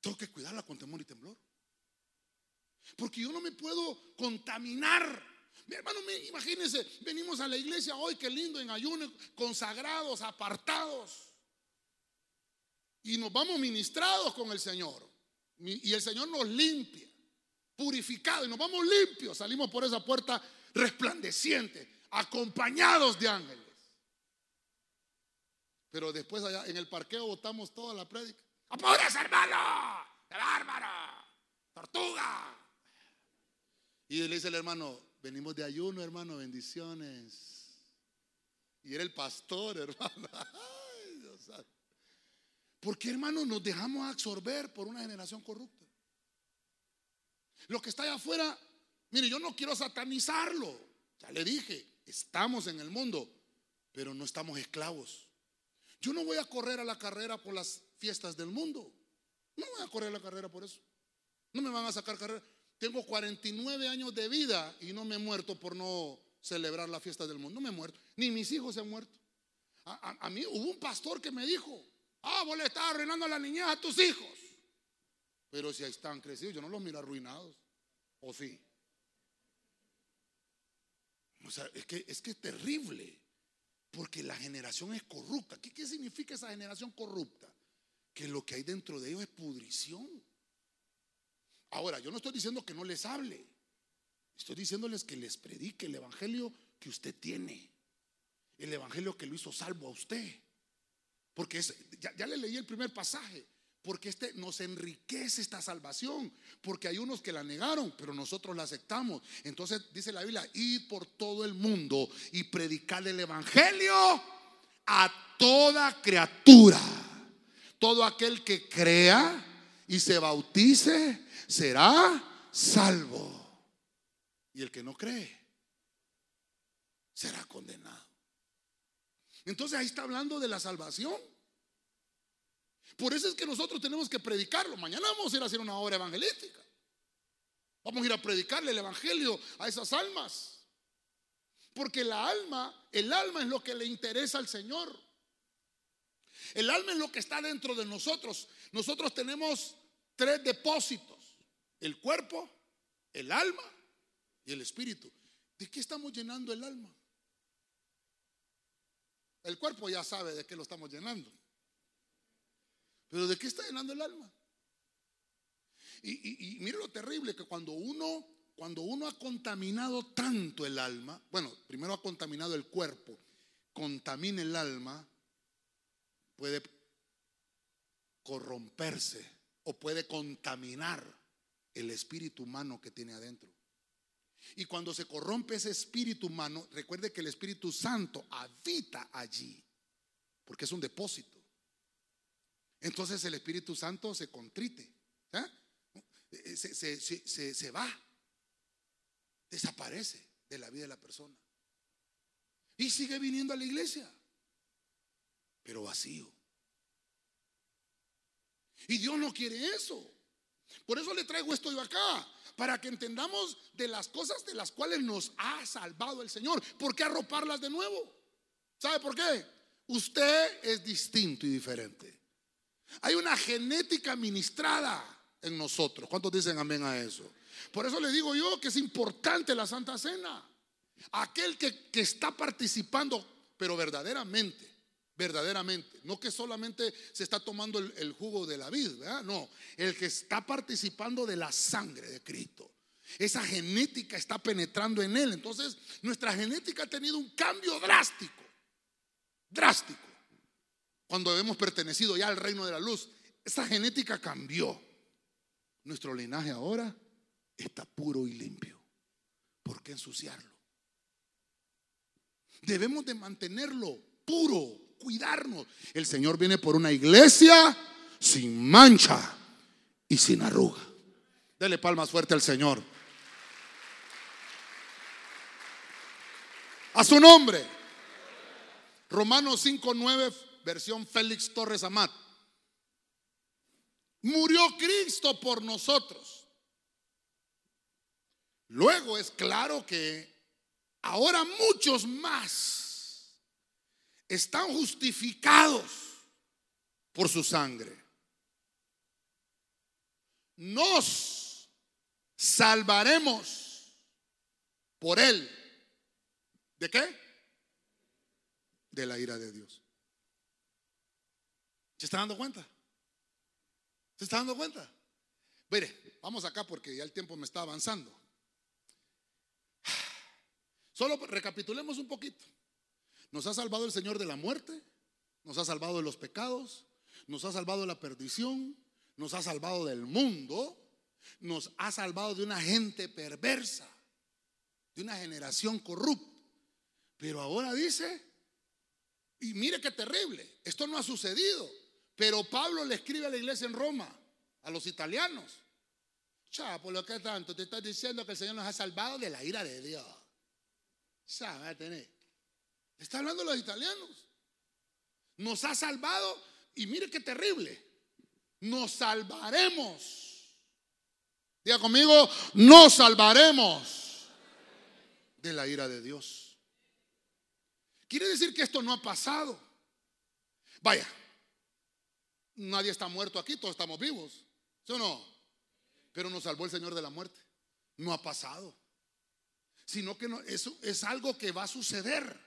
Tengo que cuidarla con temor y temblor. Porque yo no me puedo contaminar. Mi hermano, imagínense, venimos a la iglesia hoy, qué lindo, en ayuno, consagrados, apartados. Y nos vamos ministrados con el Señor. Y el Señor nos limpia, purificado. Y nos vamos limpios. Salimos por esa puerta resplandeciente, acompañados de ángeles. Pero después allá en el parqueo votamos toda la prédica. ¡Apúrese, hermano! ¡El bárbaro! ¡Tortuga! Y le dice el hermano, venimos de ayuno, hermano, bendiciones. Y era el pastor, hermano. Ay, Dios ¿Por qué, hermano, nos dejamos absorber por una generación corrupta? Lo que está allá afuera, mire, yo no quiero satanizarlo. Ya le dije, estamos en el mundo, pero no estamos esclavos. Yo no voy a correr a la carrera por las fiestas del mundo. No voy a correr a la carrera por eso. No me van a sacar carrera. Tengo 49 años de vida y no me he muerto por no celebrar la fiesta del mundo. No me he muerto. Ni mis hijos se han muerto. A, mí hubo un pastor que me dijo, ah, vos le estás arruinando la niñez a tus hijos. Pero si ahí están crecidos, yo no los miro arruinados. ¿O sí? O sea, es que es que es terrible. Porque la generación es corrupta. ¿Qué, ¿Qué significa esa generación corrupta? Que lo que hay dentro de ellos es pudrición. Ahora, yo no estoy diciendo que no les hable. Estoy diciéndoles que les predique el evangelio que usted tiene. El evangelio que lo hizo salvo a usted. Porque ya, le leí el primer pasaje. Porque este nos enriquece esta salvación. Porque hay unos que la negaron, pero nosotros la aceptamos. Entonces dice la Biblia: ir por todo el mundo y predicar el evangelio a toda criatura. Todo aquel que crea y se bautice será salvo. Y el que no cree será condenado. Entonces ahí está hablando de la salvación. Por eso es que nosotros tenemos que predicarlo. Mañana vamos a ir a hacer una obra evangelística. Vamos a ir a predicarle el evangelio a esas almas. Porque la alma, el alma es lo que le interesa al Señor. El alma es lo que está dentro de nosotros. Nosotros tenemos tres depósitos. El cuerpo, el alma y el espíritu. ¿De qué estamos llenando el alma? El cuerpo ya sabe de qué lo estamos llenando. Pero ¿de qué está llenando el alma? Y, mire lo terrible que cuando uno, cuando uno ha contaminado tanto el alma, bueno, primero ha contaminado el cuerpo, contamina el alma, puede corromperse o puede contaminar el espíritu humano que tiene adentro. Y cuando se corrompe ese espíritu humano, recuerde que el Espíritu Santo habita allí, porque es un depósito. Entonces el Espíritu Santo se contrite, ¿eh? se, se va, desaparece de la vida de la persona. Y sigue viniendo a la iglesia, pero vacío. Y Dios no quiere eso. Por eso le traigo esto yo acá, para que entendamos de las cosas de las cuales nos ha salvado el Señor. ¿Por qué arroparlas de nuevo? ¿Sabe por qué? usted es distinto y diferente. Hay una genética ministrada en nosotros. ¿Cuántos dicen amén a eso? Por eso le digo yo que es importante la Santa Cena. Aquel que, que está participando, pero verdaderamente, verdaderamente, no que solamente se está tomando el, jugo de la vida, no, el que está participando de la sangre de Cristo. Esa genética está penetrando en él. Entonces, nuestra genética ha tenido un cambio drástico, drástico. Cuando hemos pertenecido ya al reino de la luz, esa genética cambió. Nuestro linaje ahora está puro y limpio. ¿Por qué ensuciarlo? Debemos de mantenerlo puro, cuidarnos. El Señor viene por una iglesia sin mancha y sin arruga. Dele palmas fuerte al Señor. A su nombre. Romanos 5:9, versión Félix Torres Amat. Murió Cristo por nosotros. Luego es claro que ahora muchos más están justificados por su sangre. Nos salvaremos por él. ¿De qué? De la ira de Dios. ¿Se está dando cuenta? ¿Se está dando cuenta? Mire, vamos acá porque ya el tiempo me está avanzando. Solo recapitulemos un poquito. Nos ha salvado el Señor de la muerte, nos ha salvado de los pecados, nos ha salvado de la perdición, nos ha salvado del mundo, nos ha salvado de una gente perversa, de una generación corrupta. Pero ahora dice, y mire qué terrible, esto no ha sucedido, pero Pablo le escribe a la iglesia en Roma, a los italianos. Chapo, lo que tanto, te estás diciendo que el Señor nos ha salvado de la ira de Dios. Sabe tener. Está hablando los italianos. Nos ha salvado y mire qué terrible. Nos salvaremos. Diga conmigo, nos salvaremos de la ira de Dios. Quiere decir que esto no ha pasado. Vaya, nadie está muerto aquí, todos estamos vivos. ¿Sí no? Pero nos salvó el Señor de la muerte. No ha pasado sino que eso es algo que va a suceder.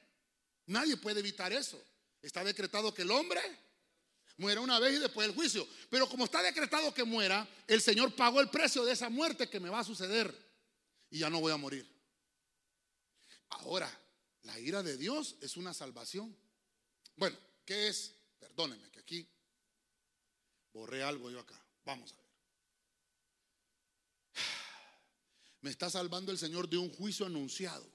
Nadie puede evitar eso. Está decretado que el hombre muera una vez y después el juicio. Pero como está decretado que muera, el Señor pagó el precio de esa muerte que me va a suceder. Y ya no voy a morir. Ahora, la ira de Dios es una salvación. Bueno, ¿qué es? Perdóneme que aquí borré algo yo acá. Vamos a ver. Me está salvando el Señor de un juicio anunciado,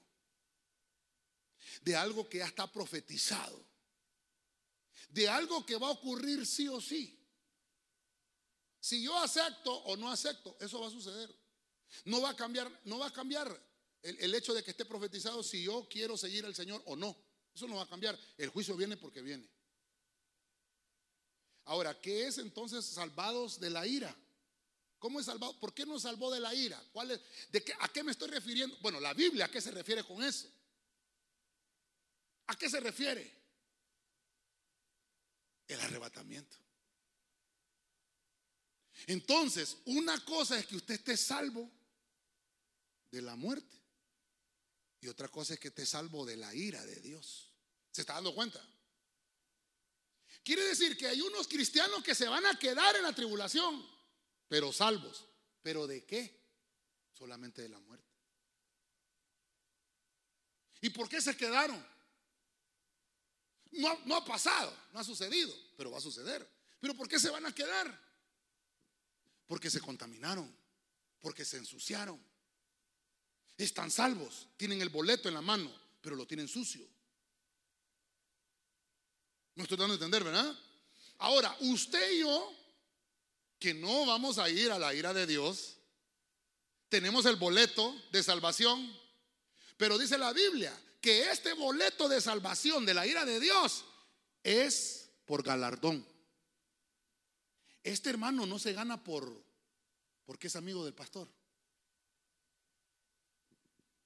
de algo que ya está profetizado, de algo que va a ocurrir sí o sí. Si yo acepto o no acepto, eso va a suceder. No va a cambiar, no va a cambiar el, el hecho de que esté profetizado si yo quiero seguir al Señor o no. Eso no va a cambiar. El juicio viene porque viene. Ahora, ¿qué es entonces salvados de la ira? ¿Cómo es salvado? ¿Por qué nos salvó de la ira? ¿Cuál es, de qué, ¿A qué me estoy refiriendo? Bueno, la Biblia, ¿a qué se refiere con eso? ¿A qué se refiere? El arrebatamiento. Entonces, una cosa es que usted esté salvo de la muerte y otra cosa es que esté salvo de la ira de Dios. ¿Se está dando cuenta? Quiere decir que hay unos cristianos que se van a quedar en la tribulación pero salvos. ¿Pero de qué? Solamente de la muerte. ¿Y por qué se quedaron? No, no, ha pasado, no ha sucedido, pero va a suceder. ¿Pero por qué se van a quedar? Porque se contaminaron, porque se ensuciaron. Están salvos, tienen el boleto en la mano, pero lo tienen sucio. No estoy dando a entender, ¿verdad? Ahora, usted y yo que no vamos a ir a la ira de Dios. Tenemos el boleto de salvación. Pero dice la Biblia que este boleto de salvación de la ira de Dios es por galardón. Este hermano no se gana por porque es amigo del pastor.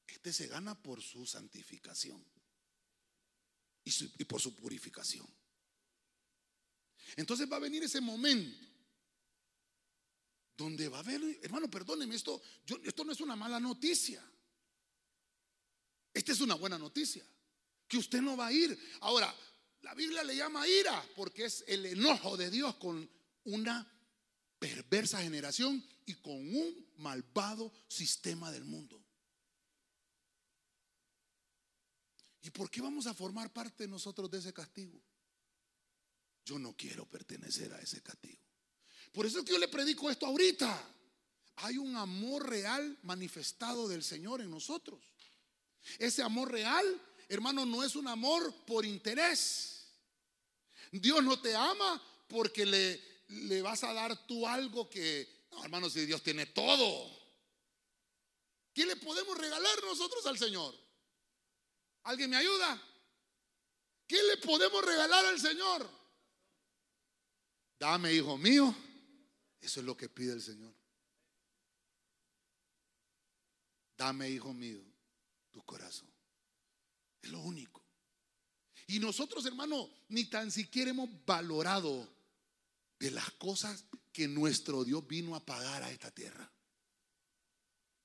Este se gana por su santificación. y, por su purificación. Entonces va a venir ese momento donde va a haber, hermano, perdóneme, esto, yo, esto no es una mala noticia. Esta es una buena noticia, que usted no va a ir. Ahora, la Biblia le llama ira porque es el enojo de Dios con una perversa generación y con un malvado sistema del mundo. ¿Y por qué vamos a formar parte nosotros de ese castigo? Yo no quiero pertenecer a ese castigo. Por eso es que yo le predico esto ahorita. Hay un amor real manifestado del Señor en nosotros. Ese amor real, hermano, no es un amor por interés. Dios no te ama porque le, le vas a dar tú algo que, no, hermano, si Dios tiene todo. ¿Qué le podemos regalar nosotros al Señor? ¿Alguien me ayuda? ¿Qué le podemos regalar al Señor? Dame, hijo mío. Eso es lo que pide el Señor. Dame, hijo mío, tu corazón. Es lo único. Y nosotros, hermano, ni tan siquiera hemos valorado de las cosas que nuestro Dios vino a pagar a esta tierra.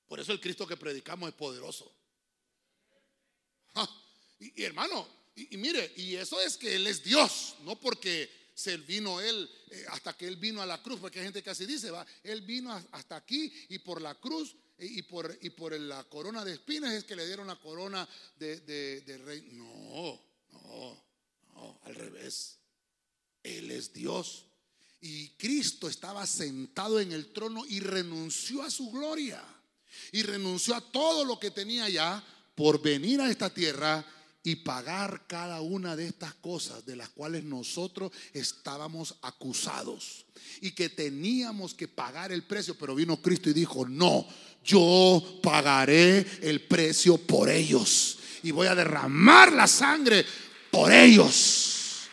Por eso el Cristo que predicamos es poderoso. y, hermano, y, mire, y eso es que Él es Dios, no porque se vino Él eh, hasta que Él vino a la cruz, porque hay gente que así dice, va, Él vino hasta aquí y por la cruz y por, y por la corona de espinas es que le dieron la corona de, de rey. No, no, no, al revés. Él es Dios. Y Cristo estaba sentado en el trono y renunció a su gloria. Y renunció a todo lo que tenía ya por venir a esta tierra y pagar cada una de estas cosas de las cuales nosotros estábamos acusados y que teníamos que pagar el precio, pero vino Cristo y dijo, no, yo pagaré el precio por ellos y voy a derramar la sangre por ellos.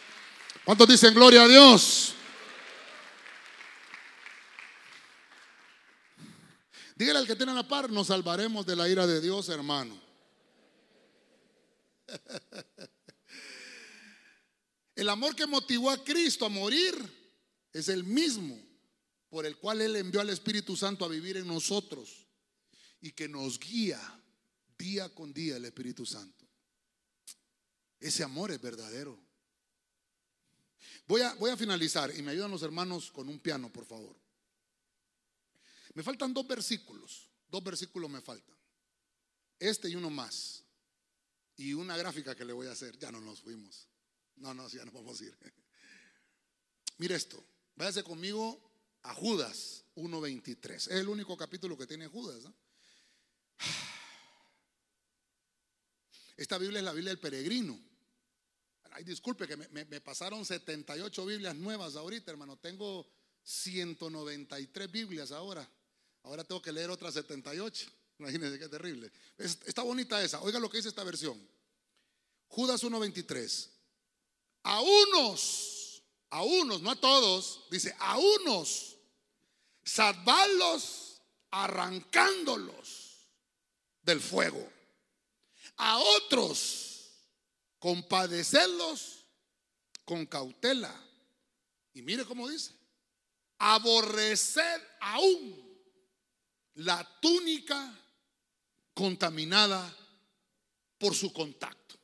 ¿Cuántos dicen gloria a Dios? Dígale al que tiene la par, nos salvaremos de la ira de Dios, hermano. El amor que motivó a Cristo a morir es el mismo por el cual Él envió al Espíritu Santo a vivir en nosotros y que nos guía día con día el Espíritu Santo. Ese amor es verdadero. Voy a, voy a finalizar y me ayudan los hermanos con un piano, por favor. Me faltan dos versículos, dos versículos me faltan. Este y uno más y una gráfica que le voy a hacer. Ya no nos fuimos. No, no, ya no vamos a ir. Mire esto. Váyase conmigo a Judas 1.23. Es el único capítulo que tiene Judas. Esta Biblia es la Biblia del peregrino. Ay, disculpe que me, me, pasaron 78 Biblias nuevas ahorita, hermano. Tengo 193 Biblias ahora. Ahora tengo que leer otras 78. Imagínense qué terrible. Está bonita esa. Oiga lo que dice esta versión. Judas 1.23. A unos, a unos, no a todos, dice, a unos, salvarlos arrancándolos del fuego. A otros, compadecerlos con cautela. Y mire cómo dice, aborrecer aún la túnica contaminada por su contacto.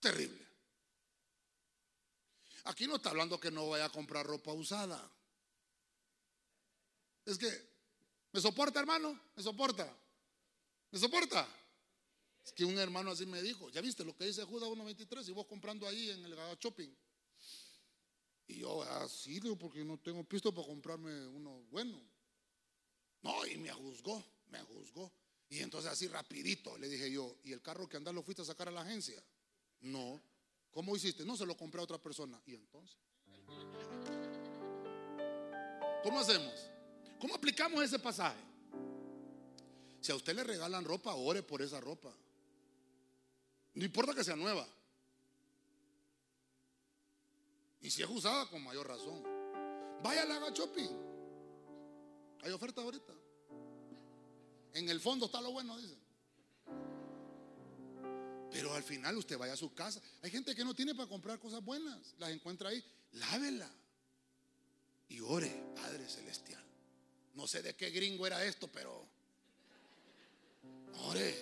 Terrible. Aquí no está hablando que no vaya a comprar ropa usada. Es que, ¿me soporta, hermano? ¿Me soporta? ¿Me soporta? Es que un hermano así me dijo, ya viste lo que dice Judas 1.23 y vos comprando ahí en el shopping. Y yo, así, ah, porque no tengo pisto para comprarme uno bueno. No, y me juzgó, me juzgó. Y entonces así rapidito le dije yo, ¿y el carro que andas lo fuiste a sacar a la agencia? No. ¿Cómo hiciste? No, se lo compré a otra persona. ¿Y entonces? ¿Cómo hacemos? ¿Cómo aplicamos ese pasaje? Si a usted le regalan ropa, ore por esa ropa. No importa que sea nueva. Y si es usada, con mayor razón. Vaya a la shopping. Hay oferta ahorita. En el fondo está lo bueno, dice. Pero al final usted vaya a su casa. Hay gente que no tiene para comprar cosas buenas. Las encuentra ahí. Lávela. Y ore, Padre Celestial. No sé de qué gringo era esto, pero ore.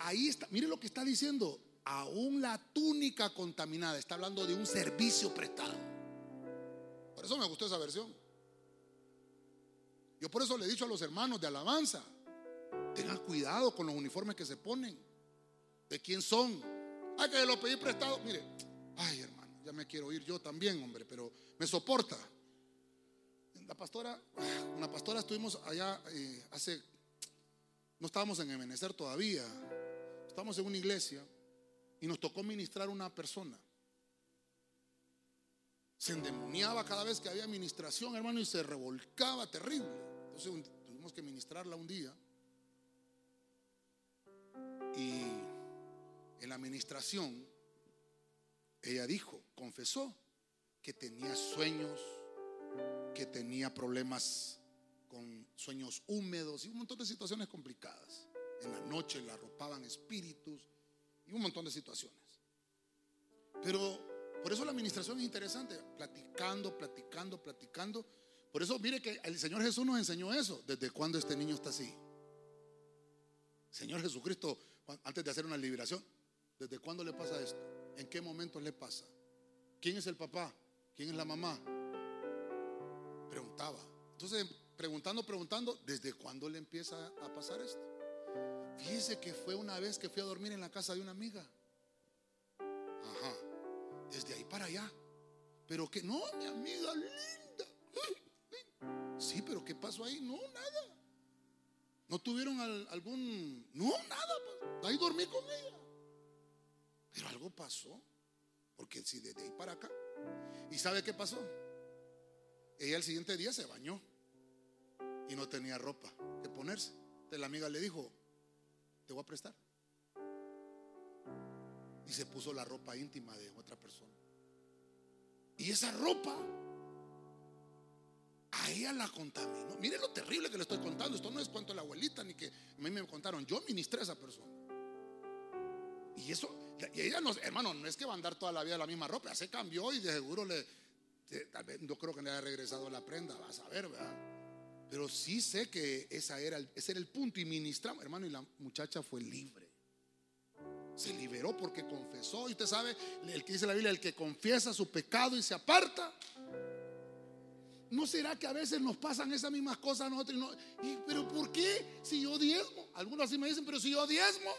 Ahí está. Mire lo que está diciendo. Aún la túnica contaminada. Está hablando de un servicio prestado. Por eso me gustó esa versión. Yo por eso le he dicho a los hermanos de alabanza. Tengan cuidado con los uniformes que se ponen. ¿De quién son? Ay, que lo pedí prestado. Mire, ay hermano, ya me quiero ir yo también, hombre, pero me soporta. La pastora, una pastora estuvimos allá eh, hace, no estábamos en Ebenezer todavía, estábamos en una iglesia y nos tocó ministrar una persona. Se endemoniaba cada vez que había administración, hermano, y se revolcaba terrible. Entonces tuvimos que ministrarla un día. Y en la administración, ella dijo, confesó que tenía sueños, que tenía problemas con sueños húmedos y un montón de situaciones complicadas. En la noche la arropaban espíritus y un montón de situaciones. Pero por eso la administración es interesante, platicando, platicando, platicando. Por eso mire que el Señor Jesús nos enseñó eso. ¿Desde cuándo este niño está así? Señor Jesucristo, antes de hacer una liberación, ¿Desde cuándo le pasa esto? ¿En qué momento le pasa? ¿Quién es el papá? ¿Quién es la mamá? Preguntaba. Entonces, preguntando, preguntando, ¿desde cuándo le empieza a pasar esto? Fíjese que fue una vez que fui a dormir en la casa de una amiga. Ajá. Desde ahí para allá. Pero que no, mi amiga. Sí, pero ¿qué pasó ahí? No, nada. ¿No tuvieron algún... No, nada. Pues. Ahí dormí con ella. Pero algo pasó. Porque si desde ahí para acá. ¿Y sabe qué pasó? Ella el siguiente día se bañó. Y no tenía ropa que ponerse. Entonces la amiga le dijo, te voy a prestar. Y se puso la ropa íntima de otra persona. Y esa ropa a ella la contaminó. Mire lo terrible que le estoy contando. Esto no es cuento de la abuelita ni que a mí me contaron. Yo ministré a esa persona. Y eso, y ella no, hermano, no es que va a andar toda la vida la misma ropa, se cambió y de seguro le, tal vez no creo que le haya regresado la prenda, vas a ver, ¿verdad? Pero sí sé que esa era ese era el punto y ministramos, hermano, y la muchacha fue libre. Se liberó porque confesó. Y usted sabe, el que dice la Biblia, el que confiesa su pecado y se aparta. ¿No será que a veces nos pasan esas mismas cosas a nosotros? Y ¿Pero por qué? Si yo diezmo. Algunos así me dicen, pero si yo diezmo.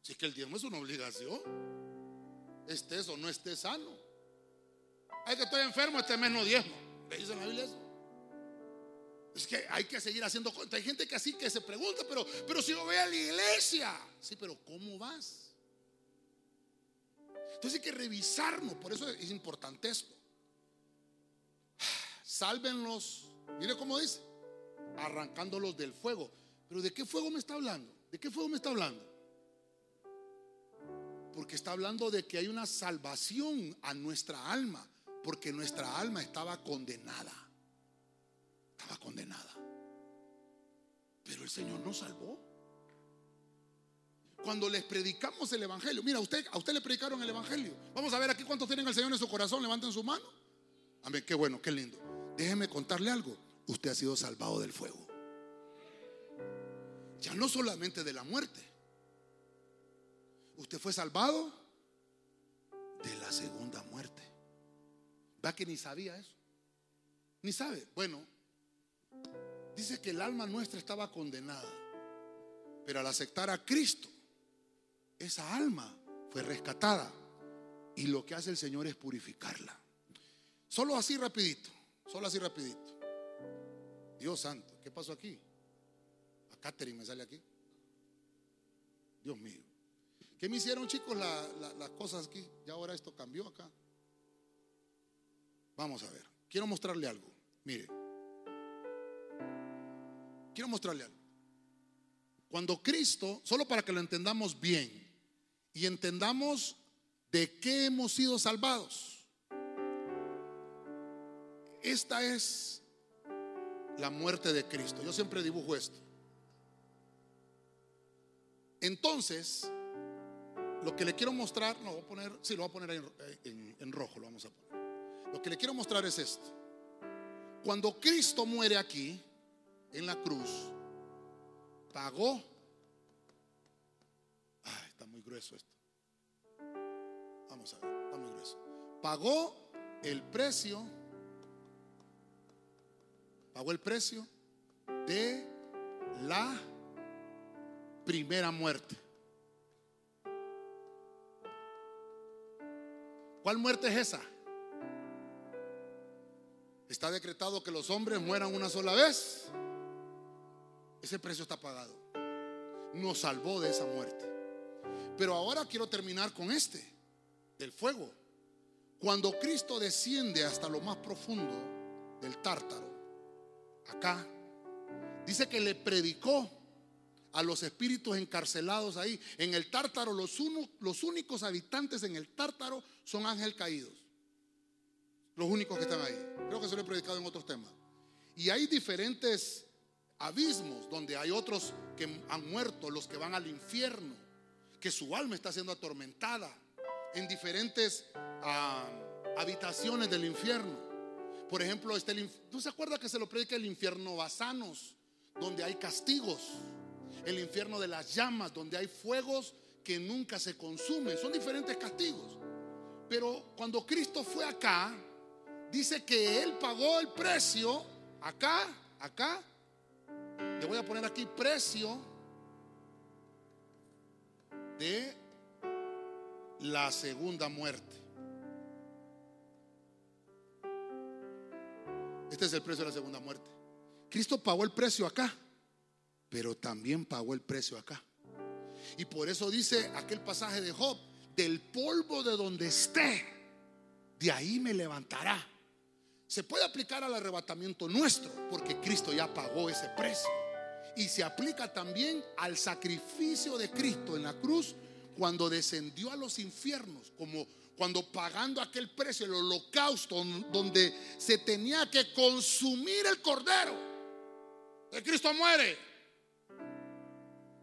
Si es que el diezmo es una obligación. Estés o no estés sano. Hay que estoy enfermo, este mes no diezmo. ¿Le dice la Biblia eso? Es que hay que seguir haciendo. Hay gente que así que se pregunta, pero, pero si yo voy a la iglesia. Sí, pero ¿cómo vas? Entonces hay que revisarnos. Por eso es importante esto. Sálvenlos. Mire cómo dice. Arrancándolos del fuego. Pero ¿de qué fuego me está hablando? ¿De qué fuego me está hablando? Porque está hablando de que hay una salvación a nuestra alma, porque nuestra alma estaba condenada. Estaba condenada. Pero el Señor nos salvó. Cuando les predicamos el Evangelio, mira, usted, a usted le predicaron el Evangelio. Vamos a ver aquí cuántos tienen al Señor en su corazón. Levanten su mano. Amén, qué bueno, qué lindo. Déjeme contarle algo. Usted ha sido salvado del fuego. Ya no solamente de la muerte, Usted fue salvado de la segunda muerte. ¿Va que ni sabía eso? Ni sabe. Bueno, dice que el alma nuestra estaba condenada. Pero al aceptar a Cristo, esa alma fue rescatada. Y lo que hace el Señor es purificarla. Solo así rapidito. Solo así rapidito. Dios santo, ¿qué pasó aquí? A Catherine me sale aquí. Dios mío. ¿Qué me hicieron chicos las cosas aquí? Ya ahora esto cambió acá. Vamos a ver. Quiero mostrarle algo. Mire. Quiero mostrarle algo. Cuando Cristo, solo para que lo entendamos bien y entendamos de qué hemos sido salvados. Esta es la muerte de Cristo. Yo siempre dibujo esto. Entonces, lo que le quiero mostrar, no, voy a poner, sí, lo voy a poner en, en- rojo, lo vamos a poner. Lo que le quiero mostrar es esto. Cuando Cristo muere aquí, en la cruz, pagó. Ay, está muy grueso esto. Vamos a ver, está muy grueso. Pagó el precio, pagó el precio de la primera muerte. ¿Cuál muerte es esa? Está decretado que los hombres mueran una sola vez. Ese precio está pagado. Nos salvó de esa muerte. Pero ahora quiero terminar con este, del fuego. Cuando Cristo desciende hasta lo más profundo del tártaro, acá, dice que le predicó a los espíritus encarcelados ahí. En el tártaro, los, uno- los únicos habitantes en el tártaro son ángeles caídos. Los únicos que están ahí. Creo que se lo he predicado en otros temas. Y hay diferentes abismos donde hay otros que han muerto, los que van al infierno, que su alma está siendo atormentada en diferentes ah, habitaciones del infierno. Por ejemplo, inf- ¿tú se acuerdas que se lo predica el infierno basanos, donde hay castigos? El infierno de las llamas, donde hay fuegos que nunca se consumen. Son diferentes castigos. Pero cuando Cristo fue acá, dice que Él pagó el precio, acá, acá, le voy a poner aquí precio de la segunda muerte. Este es el precio de la segunda muerte. Cristo pagó el precio acá, pero también pagó el precio acá. Y por eso dice aquel pasaje de Job, del polvo de donde esté, de ahí me levantará. Se puede aplicar al arrebatamiento nuestro, porque Cristo ya pagó ese precio. Y se aplica también al sacrificio de Cristo en la cruz cuando descendió a los infiernos, como cuando pagando aquel precio, el holocausto, donde se tenía que consumir el cordero. El Cristo muere.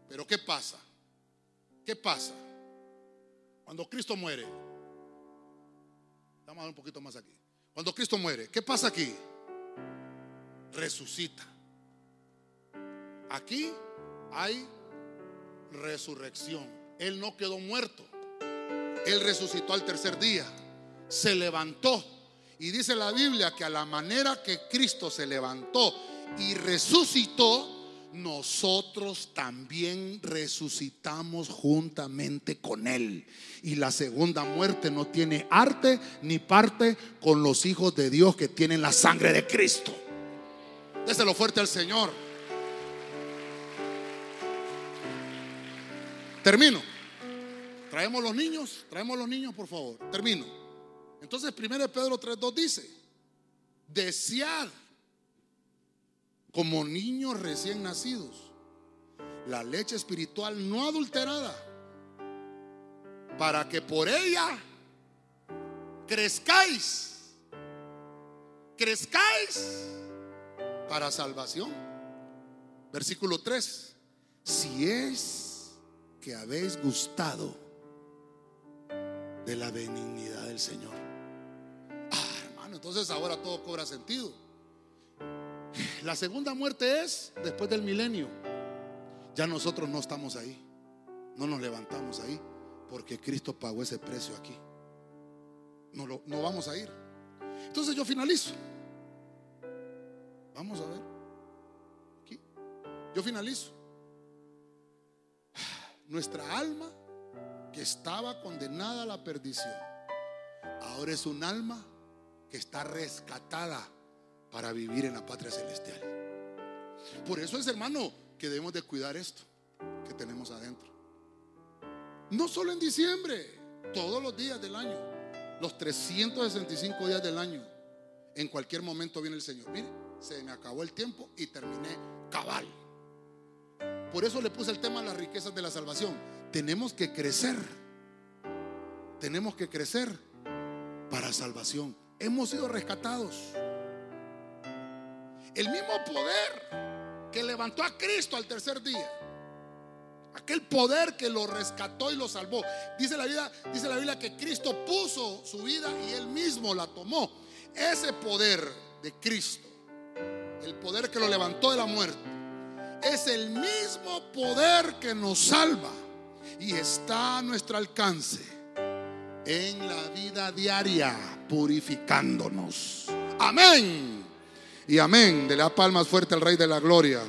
Pero ¿qué pasa? ¿Qué pasa? Cuando Cristo muere, vamos a un poquito más aquí. Cuando Cristo muere, ¿qué pasa aquí? Resucita. Aquí hay resurrección. Él no quedó muerto. Él resucitó al tercer día. Se levantó. Y dice la Biblia que a la manera que Cristo se levantó y resucitó, nosotros también resucitamos juntamente con Él. Y la segunda muerte no tiene arte ni parte con los hijos de Dios que tienen la sangre de Cristo. Déselo fuerte al Señor. Termino. Traemos los niños, traemos los niños, por favor. Termino. Entonces, 1 Pedro 3.2 dice, desead como niños recién nacidos la leche espiritual no adulterada, para que por ella crezcáis, crezcáis para salvación. Versículo 3, si es que habéis gustado de la benignidad del Señor. Ah, hermano, entonces ahora todo cobra sentido. La segunda muerte es después del milenio. Ya nosotros no estamos ahí. No nos levantamos ahí. Porque Cristo pagó ese precio aquí. No, lo- no vamos a ir. Entonces yo finalizo. Vamos a ver. Aquí. Yo finalizo. Nuestra alma que estaba condenada a la perdición. Ahora es un alma que está rescatada para vivir en la patria celestial. Por eso es, hermano, que debemos de cuidar esto que tenemos adentro. No solo en diciembre, todos los días del año, los 365 días del año, en cualquier momento viene el Señor. Mire, se me acabó el tiempo y terminé cabal. Por eso le puse el tema de las riquezas de la salvación. Tenemos que crecer. Tenemos que crecer para salvación. Hemos sido rescatados. El mismo poder que levantó a Cristo al tercer día Aquel poder que lo rescató y lo salvó. Dice la Biblia, dice la Biblia que Cristo puso su vida y él mismo la tomó. Ese poder de Cristo, el poder que lo levantó de la muerte, es el mismo poder que nos salva y está a nuestro alcance en la vida diaria, purificándonos. Amén. Y amén. De la palmas fuerte al Rey de la Gloria.